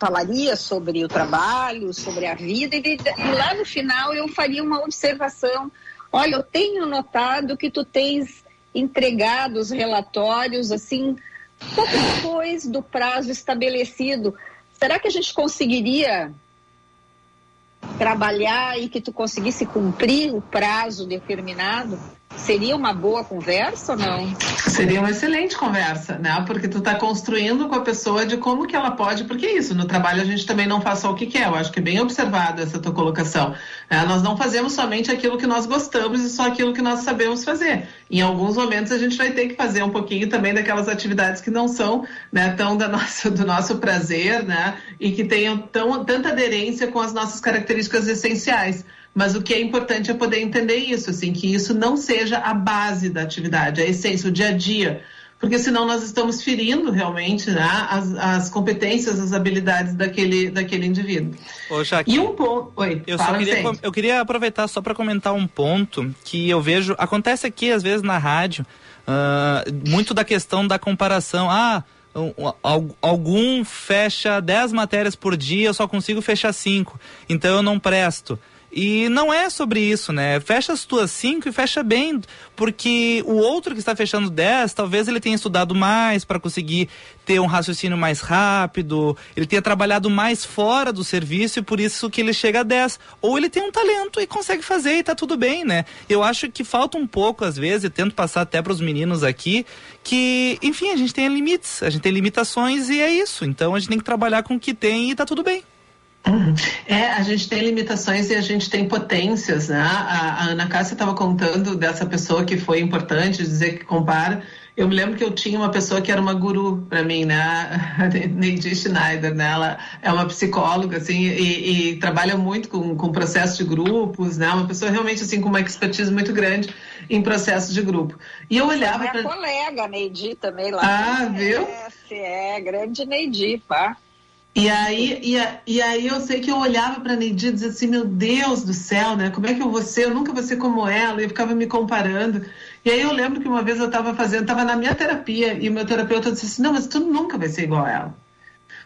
falaria sobre o trabalho, sobre a vida, e, e lá no final eu faria uma observação. Olha, eu tenho notado que tu tens entregado os relatórios assim pouco depois do prazo estabelecido. será que a gente conseguiria trabalhar e que tu conseguisse cumprir o prazo determinado? Seria uma boa conversa ou não? Seria uma excelente conversa, né? Porque tu está construindo com a pessoa de como que ela pode, porque é isso, no trabalho a gente também não faz só o que quer, eu acho que é bem observado essa tua colocação. É, nós não fazemos somente aquilo que nós gostamos e só aquilo que nós sabemos fazer. Em alguns momentos a gente vai ter que fazer um pouquinho também daquelas atividades que não são né, tão da nossa, do nosso prazer, né? E que tenham tão, tanta aderência com as nossas características essenciais. Mas o que é importante é poder entender isso, assim, que isso não seja a base da atividade, a essência, o dia a dia. Porque senão nós estamos ferindo realmente né, as, as competências, as habilidades daquele, daquele indivíduo. Ô, Jaque, e um ponto. Oi, eu, só queria, eu queria aproveitar só para comentar um ponto que eu vejo. Acontece aqui, às vezes, na rádio, uh, muito da questão da comparação. Ah, algum fecha 10 matérias por dia, eu só consigo fechar 5, então eu não presto. E não é sobre isso, né? Fecha as tuas cinco e fecha bem, porque o outro que está fechando dez, talvez ele tenha estudado mais para conseguir ter um raciocínio mais rápido, ele tenha trabalhado mais fora do serviço e por isso que ele chega a dez. Ou ele tem um talento e consegue fazer e tá tudo bem, né? Eu acho que falta um pouco, às vezes, e tento passar até para os meninos aqui, que, enfim, a gente tem limites, a gente tem limitações e é isso. Então a gente tem que trabalhar com o que tem e tá tudo bem. É, a gente tem limitações e a gente tem potências, né? A, a Ana Cássia estava contando dessa pessoa que foi importante dizer que compara. Eu me lembro que eu tinha uma pessoa que era uma guru para mim, né? A Neide Schneider, né? Ela é uma psicóloga, assim, e, e trabalha muito com, com processo de grupos, né? Uma pessoa realmente, assim, com uma expertise muito grande em processo de grupo. E eu olhava para... Pra... colega, Neide, também lá. Ah, viu? É, é grande Neide, pá. E aí, e, e, aí eu sei que eu olhava para a Neide e dizia assim, meu Deus do céu, né? Como é que eu vou ser? Eu nunca vou ser como ela. E eu ficava me comparando. E aí eu lembro que uma vez eu estava fazendo, estava na minha terapia, e o meu terapeuta disse assim, não, mas tu nunca vai ser igual a ela.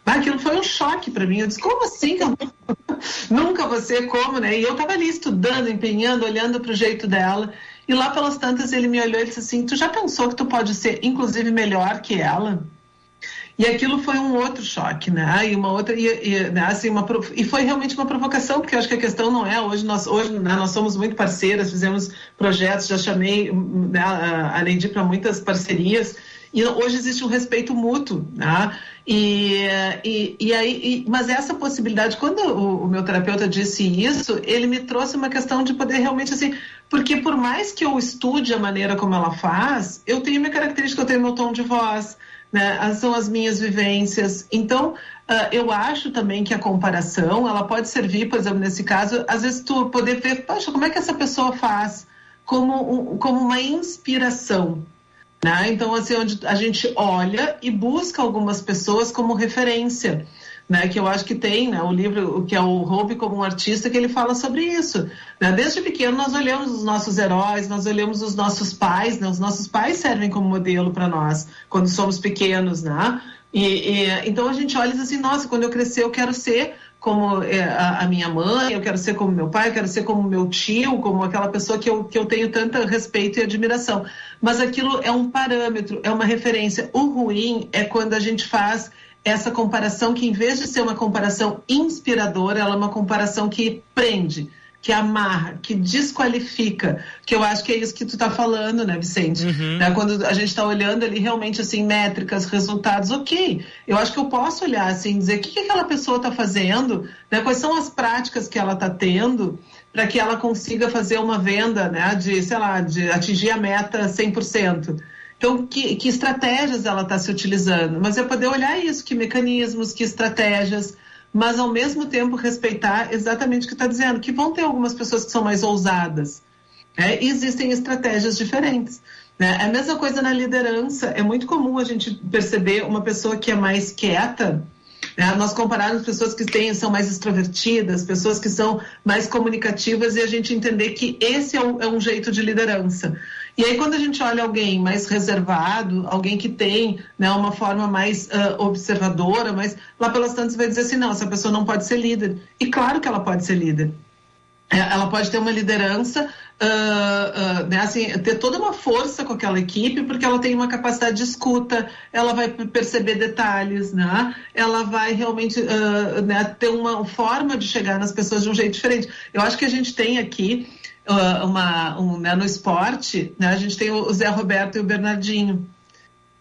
Mas aquilo foi um choque para mim. Eu disse, como assim? Eu nunca vou ser como, né? E eu estava ali estudando, empenhando, olhando para o jeito dela. E lá pelas tantas ele me olhou e disse assim, tu já pensou que tu pode ser, inclusive, melhor que ela? E aquilo foi um outro choque, né? E uma outra e, e, né? assim, uma, e foi realmente uma provocação, porque eu acho que a questão não é hoje nós hoje né, nós somos muito parceiras, fizemos projetos, já chamei né, a Neide para muitas parcerias. E hoje existe um respeito mútuo, né? E, e, e aí, e, mas essa possibilidade, quando o, o, meu terapeuta disse isso, ele me trouxe uma questão de poder realmente assim, porque por mais que eu estude a maneira como ela faz, eu tenho minha característica, eu tenho meu tom de voz, né? são as minhas vivências. Então, uh, eu acho também que a comparação, ela pode servir, por exemplo, nesse caso, às vezes tu poder ver, poxa, como é que essa pessoa faz como, como uma inspiração. Né? Então, assim, onde a gente olha e busca algumas pessoas como referência né, que eu acho que tem, né, o livro que é o Hope como um artista, que ele fala sobre isso. Né? Desde pequeno nós olhamos os nossos heróis, nós olhamos os nossos pais, né? os nossos pais servem como modelo para nós quando somos pequenos, né? E, e, então a gente olha e diz assim, nossa, quando eu crescer eu quero ser como a, a, minha mãe, eu quero ser como meu pai, eu quero ser como meu tio, como aquela pessoa que eu, que eu tenho tanto respeito e admiração. Mas aquilo é um parâmetro, é uma referência. O ruim é quando a gente faz essa comparação que, em vez de ser uma comparação inspiradora, ela é uma comparação que prende, que amarra, que desqualifica, que eu acho que é isso que tu está falando, né, Vicente? Uhum. Né, quando a gente está olhando ali realmente assim métricas, resultados, ok. Eu acho que eu posso olhar assim, dizer o que, que aquela pessoa está fazendo, né, quais são as práticas que ela está tendo para que ela consiga fazer uma venda, né, de, sei lá, de atingir a meta 100%. Então, que, que estratégias ela está se utilizando? Mas é poder olhar isso, que mecanismos, que estratégias, mas ao mesmo tempo respeitar exatamente o que está dizendo, que vão ter algumas pessoas que são mais ousadas. Né? E existem estratégias diferentes. Né? A mesma coisa na liderança. É muito comum a gente perceber uma pessoa que é mais quieta, né? Nós compararmos pessoas que têm, são mais extrovertidas, pessoas que são mais comunicativas e a gente entender que esse é um, é um jeito de liderança. E aí, quando a gente olha alguém mais reservado, alguém que tem né, uma forma mais uh, observadora, mas lá pelas tantas vai dizer assim: não, essa pessoa não pode ser líder. E claro que ela pode ser líder. É, ela pode ter uma liderança, uh, uh, né, assim, ter toda uma força com aquela equipe, porque ela tem uma capacidade de escuta, ela vai perceber detalhes, né? ela vai realmente uh, né, ter uma forma de chegar nas pessoas de um jeito diferente. Eu acho que a gente tem aqui uma, um, né, no esporte, né, a gente tem o Zé Roberto e o Bernardinho.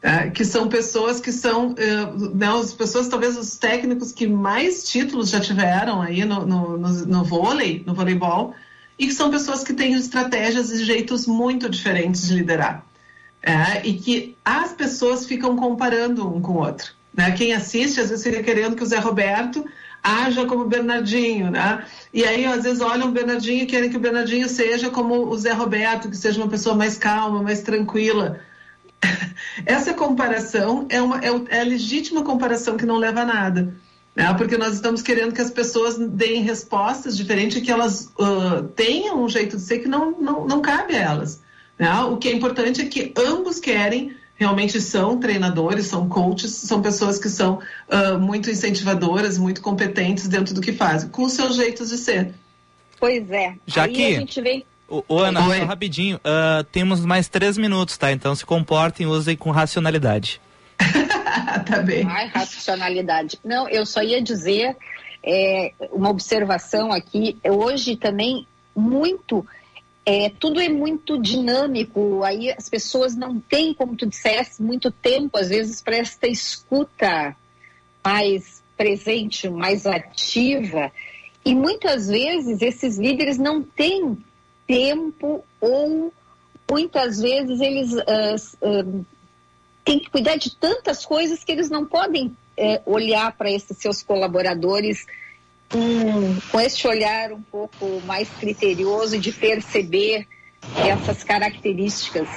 É, que são pessoas que são, uh, né, as pessoas, talvez os técnicos que mais títulos já tiveram aí no, no, no, no vôlei, no voleibol, e que são pessoas que têm estratégias e jeitos muito diferentes de liderar. É, e que as pessoas ficam comparando um com o outro. Né? Quem assiste, às vezes, fica querendo que o Zé Roberto haja como Bernardinho, né? E aí, às vezes, olham o Bernardinho e querem que o Bernardinho seja como o Zé Roberto, que seja uma pessoa mais calma, mais tranquila. Essa comparação é, uma, é, é a legítima comparação que não leva a nada. Né? Porque nós estamos querendo que as pessoas deem respostas diferentes, que elas uh, tenham um jeito de ser que não, não, não cabe a elas. Né? O que é importante é que ambos querem, realmente são treinadores, são coaches, são pessoas que são uh, muito incentivadoras, muito competentes dentro do que fazem, com os seus jeitos de ser. Pois é. Já Aí que... a gente vem Ô, ô Ana, Oi. só rapidinho. Uh, temos mais três minutos, tá? Então se comportem e usem com racionalidade. tá bem. Ai, racionalidade. Não, eu só ia dizer é, uma observação aqui. Hoje também muito. É, tudo é muito dinâmico, aí as pessoas não têm, como tu disseste, muito tempo, às vezes, para esta escuta mais presente, mais ativa. E muitas vezes esses líderes não têm tempo ou muitas vezes eles uh, uh, têm que cuidar de tantas coisas que eles não podem uh, olhar para esses seus colaboradores um, com esse olhar um pouco mais criterioso de perceber essas características.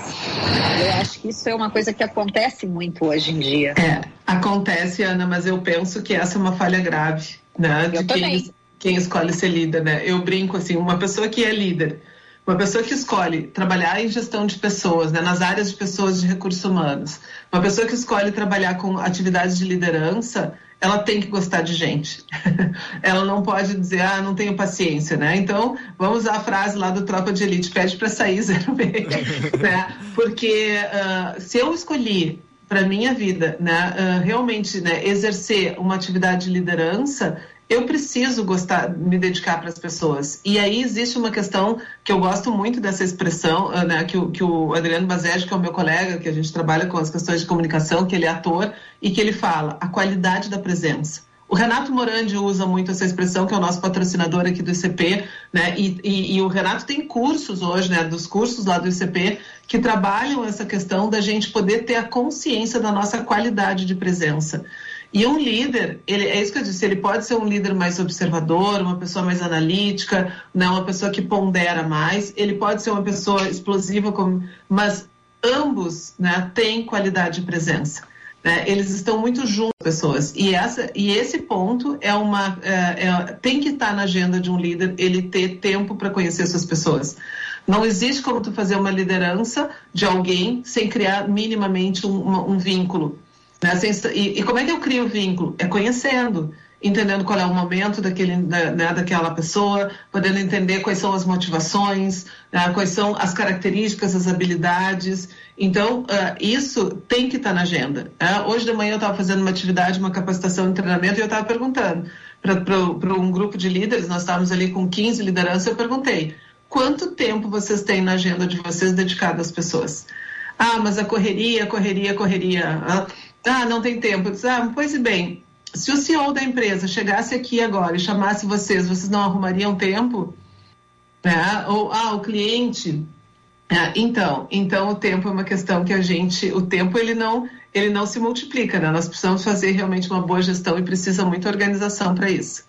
Eu acho que isso é uma coisa que acontece muito hoje em dia. É, acontece, Ana, mas eu penso que essa é uma falha grave, né? De quem, quem escolhe ser líder, né? Eu brinco assim, uma pessoa que é líder, uma pessoa que escolhe trabalhar em gestão de pessoas, né, nas áreas de pessoas de recursos humanos, uma pessoa que escolhe trabalhar com atividades de liderança, ela tem que gostar de gente. ela não pode dizer, ah, não tenho paciência, né? Então, vamos usar a frase lá do Tropa de Elite, pede para sair zero né? Porque uh, se eu escolhi para minha vida, né, uh, realmente, né, exercer uma atividade de liderança, eu preciso gostar, me dedicar para as pessoas. E aí existe uma questão que eu gosto muito dessa expressão, ah, né, que, o, que o Adriano Bazege, que é o meu colega, que a gente trabalha com as questões de comunicação, que ele é ator, e que ele fala a qualidade da presença. O Renato Morandi usa muito essa expressão, que é o nosso patrocinador aqui do ICP, né? E, e, e, o Renato tem cursos hoje, né? Dos cursos lá do ICP, que trabalham essa questão da gente poder ter a consciência da nossa qualidade de presença. E um líder, ele, é isso que eu disse, ele pode ser um líder mais observador, uma pessoa mais analítica, né, uma pessoa que pondera mais, ele pode ser uma pessoa explosiva, como, mas ambos né, têm qualidade de presença. Né? Eles estão muito juntos, pessoas. E, essa, e esse ponto é uma, é, é, tem que estar na agenda de um líder, ele ter tempo para conhecer suas pessoas. Não existe como tu fazer uma liderança de alguém sem criar minimamente um, um vínculo. Né? E, e, como é que eu crio o vínculo? É conhecendo, entendendo qual é o momento daquele, né, daquela pessoa, podendo entender quais são as motivações, né? quais são as características, as habilidades. Então, uh, isso tem que estar tá na agenda. Né? Hoje de manhã eu estava fazendo uma atividade, uma capacitação, um treinamento, e eu estava perguntando para um grupo de líderes, nós estávamos ali com 15 lideranças, eu perguntei, quanto tempo vocês têm na agenda de vocês dedicado às pessoas? Ah, mas a correria, correria, correria. Ah, não tem tempo. Disse, ah, pois bem, se o CEO da empresa chegasse aqui agora e chamasse vocês, vocês não arrumariam tempo? Né? Ou, ah, o cliente. Ah, então, então o tempo é uma questão que a gente, o tempo ele não, ele não se multiplica, né? Nós precisamos fazer realmente uma boa gestão e precisa muita organização para isso.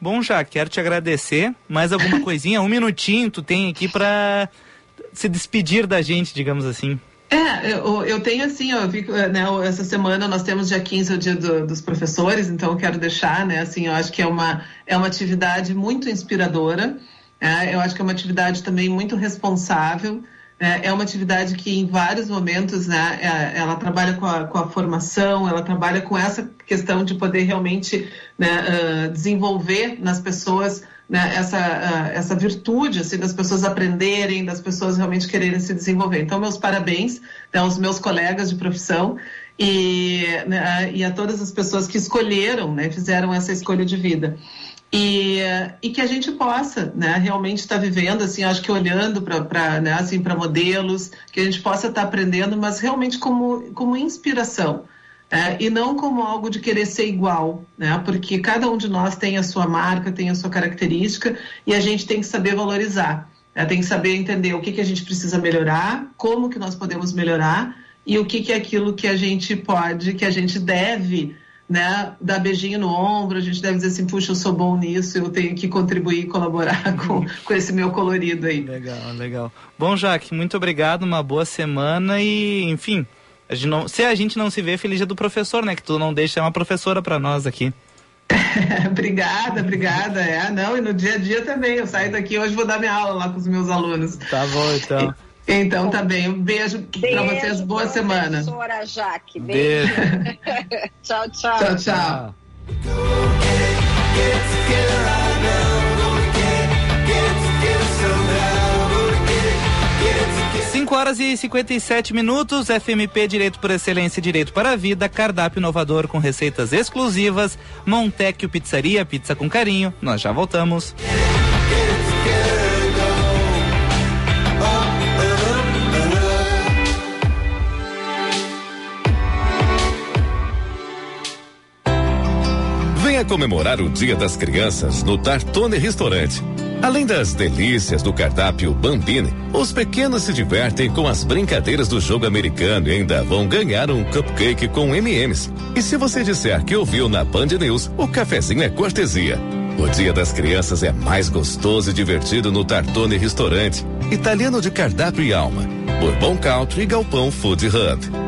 Bom, já quero te agradecer. Mais alguma coisinha? Um minutinho tu tem aqui para se despedir da gente, digamos assim. É, eu, eu tenho assim, eu vi, né, essa semana nós temos dia 15 o dia do, dos professores, então eu quero deixar, né, assim, eu acho que é uma, é uma atividade muito inspiradora, é, eu acho que é uma atividade também muito responsável, é, é uma atividade que em vários momentos, né, é, ela trabalha com a, com a formação, ela trabalha com essa questão de poder realmente né, uh, desenvolver nas pessoas né, essa, uh, essa virtude assim, das pessoas aprenderem, das pessoas realmente quererem se desenvolver. Então, meus parabéns né, aos meus colegas de profissão e, né, e a todas as pessoas que escolheram, né, fizeram essa escolha de vida. E, e que a gente possa né, realmente estar tá vivendo, assim, acho que olhando para né, assim, modelos, que a gente possa estar tá aprendendo, mas realmente como, como inspiração. É, e não como algo de querer ser igual, né? Porque cada um de nós tem a sua marca, tem a sua característica e a gente tem que saber valorizar, né? tem que saber entender o que, que a gente precisa melhorar, como que nós podemos melhorar e o que, que é aquilo que a gente pode, que a gente deve né, dar beijinho no ombro, a gente deve dizer assim, puxa, eu sou bom nisso, eu tenho que contribuir e colaborar com, com esse meu colorido aí. Legal, legal. Bom, Jaque, muito obrigado, uma boa semana e, enfim, a não, se a gente não se vê, feliz dia do professor, né? Que tu não deixa uma professora para nós aqui. obrigada, obrigada. É, não, e no dia a dia também. Eu saio daqui hoje vou dar minha aula lá com os meus alunos. Tá bom, então. Então tá bem. Um beijo, beijo para vocês. Boa semana. Professora Jaque. Beijo. beijo. tchau, tchau. Tchau, tchau. 5 horas e 57 minutos, FMP Direito por Excelência Direito para a Vida, cardápio inovador com receitas exclusivas, Montecchio Pizzaria, pizza com carinho. Nós já voltamos. Venha comemorar o Dia das Crianças no Tartone Restaurante. Além das delícias do cardápio Bambini, os pequenos se divertem com as brincadeiras do jogo americano e ainda vão ganhar um cupcake com M&M's. E se você disser que ouviu na Band News, o cafezinho é cortesia. O Dia das Crianças é mais gostoso e divertido no Tartone Restaurante, italiano de cardápio e alma, por Bom Country e Galpão Food Hub.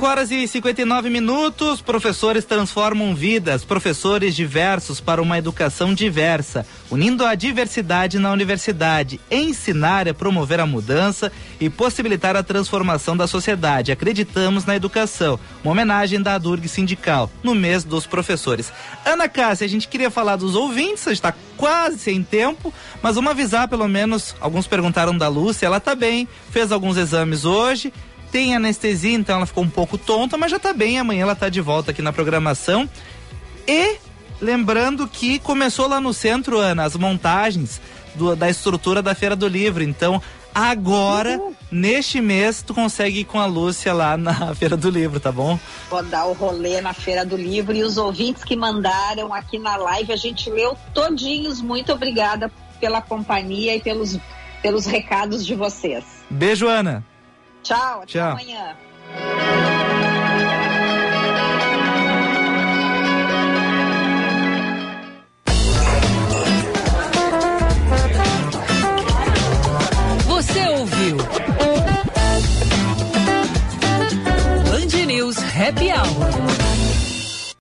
5 horas e 59 minutos. Professores transformam vidas. Professores diversos para uma educação diversa. Unindo a diversidade na universidade. Ensinar é promover a mudança e possibilitar a transformação da sociedade. Acreditamos na educação. Uma homenagem da Durg Sindical, no mês dos professores. Ana Cássia, a gente queria falar dos ouvintes, a gente está quase sem tempo, mas vamos avisar pelo menos. Alguns perguntaram da Lúcia, ela está bem, fez alguns exames hoje tem anestesia, então ela ficou um pouco tonta, mas já tá bem. Amanhã ela tá de volta aqui na programação. E lembrando que começou lá no centro, Ana, as montagens do, da estrutura da Feira do Livro. Então, agora, uhum. neste mês, tu consegue ir com a Lúcia lá na Feira do Livro, tá bom? Vou dar o rolê na Feira do Livro e os ouvintes que mandaram aqui na live, a gente leu todinhos. Muito obrigada pela companhia e pelos, pelos recados de vocês. Beijo, Ana. Tchau, até Tchau. amanhã. Você ouviu? Band News Happy Hour.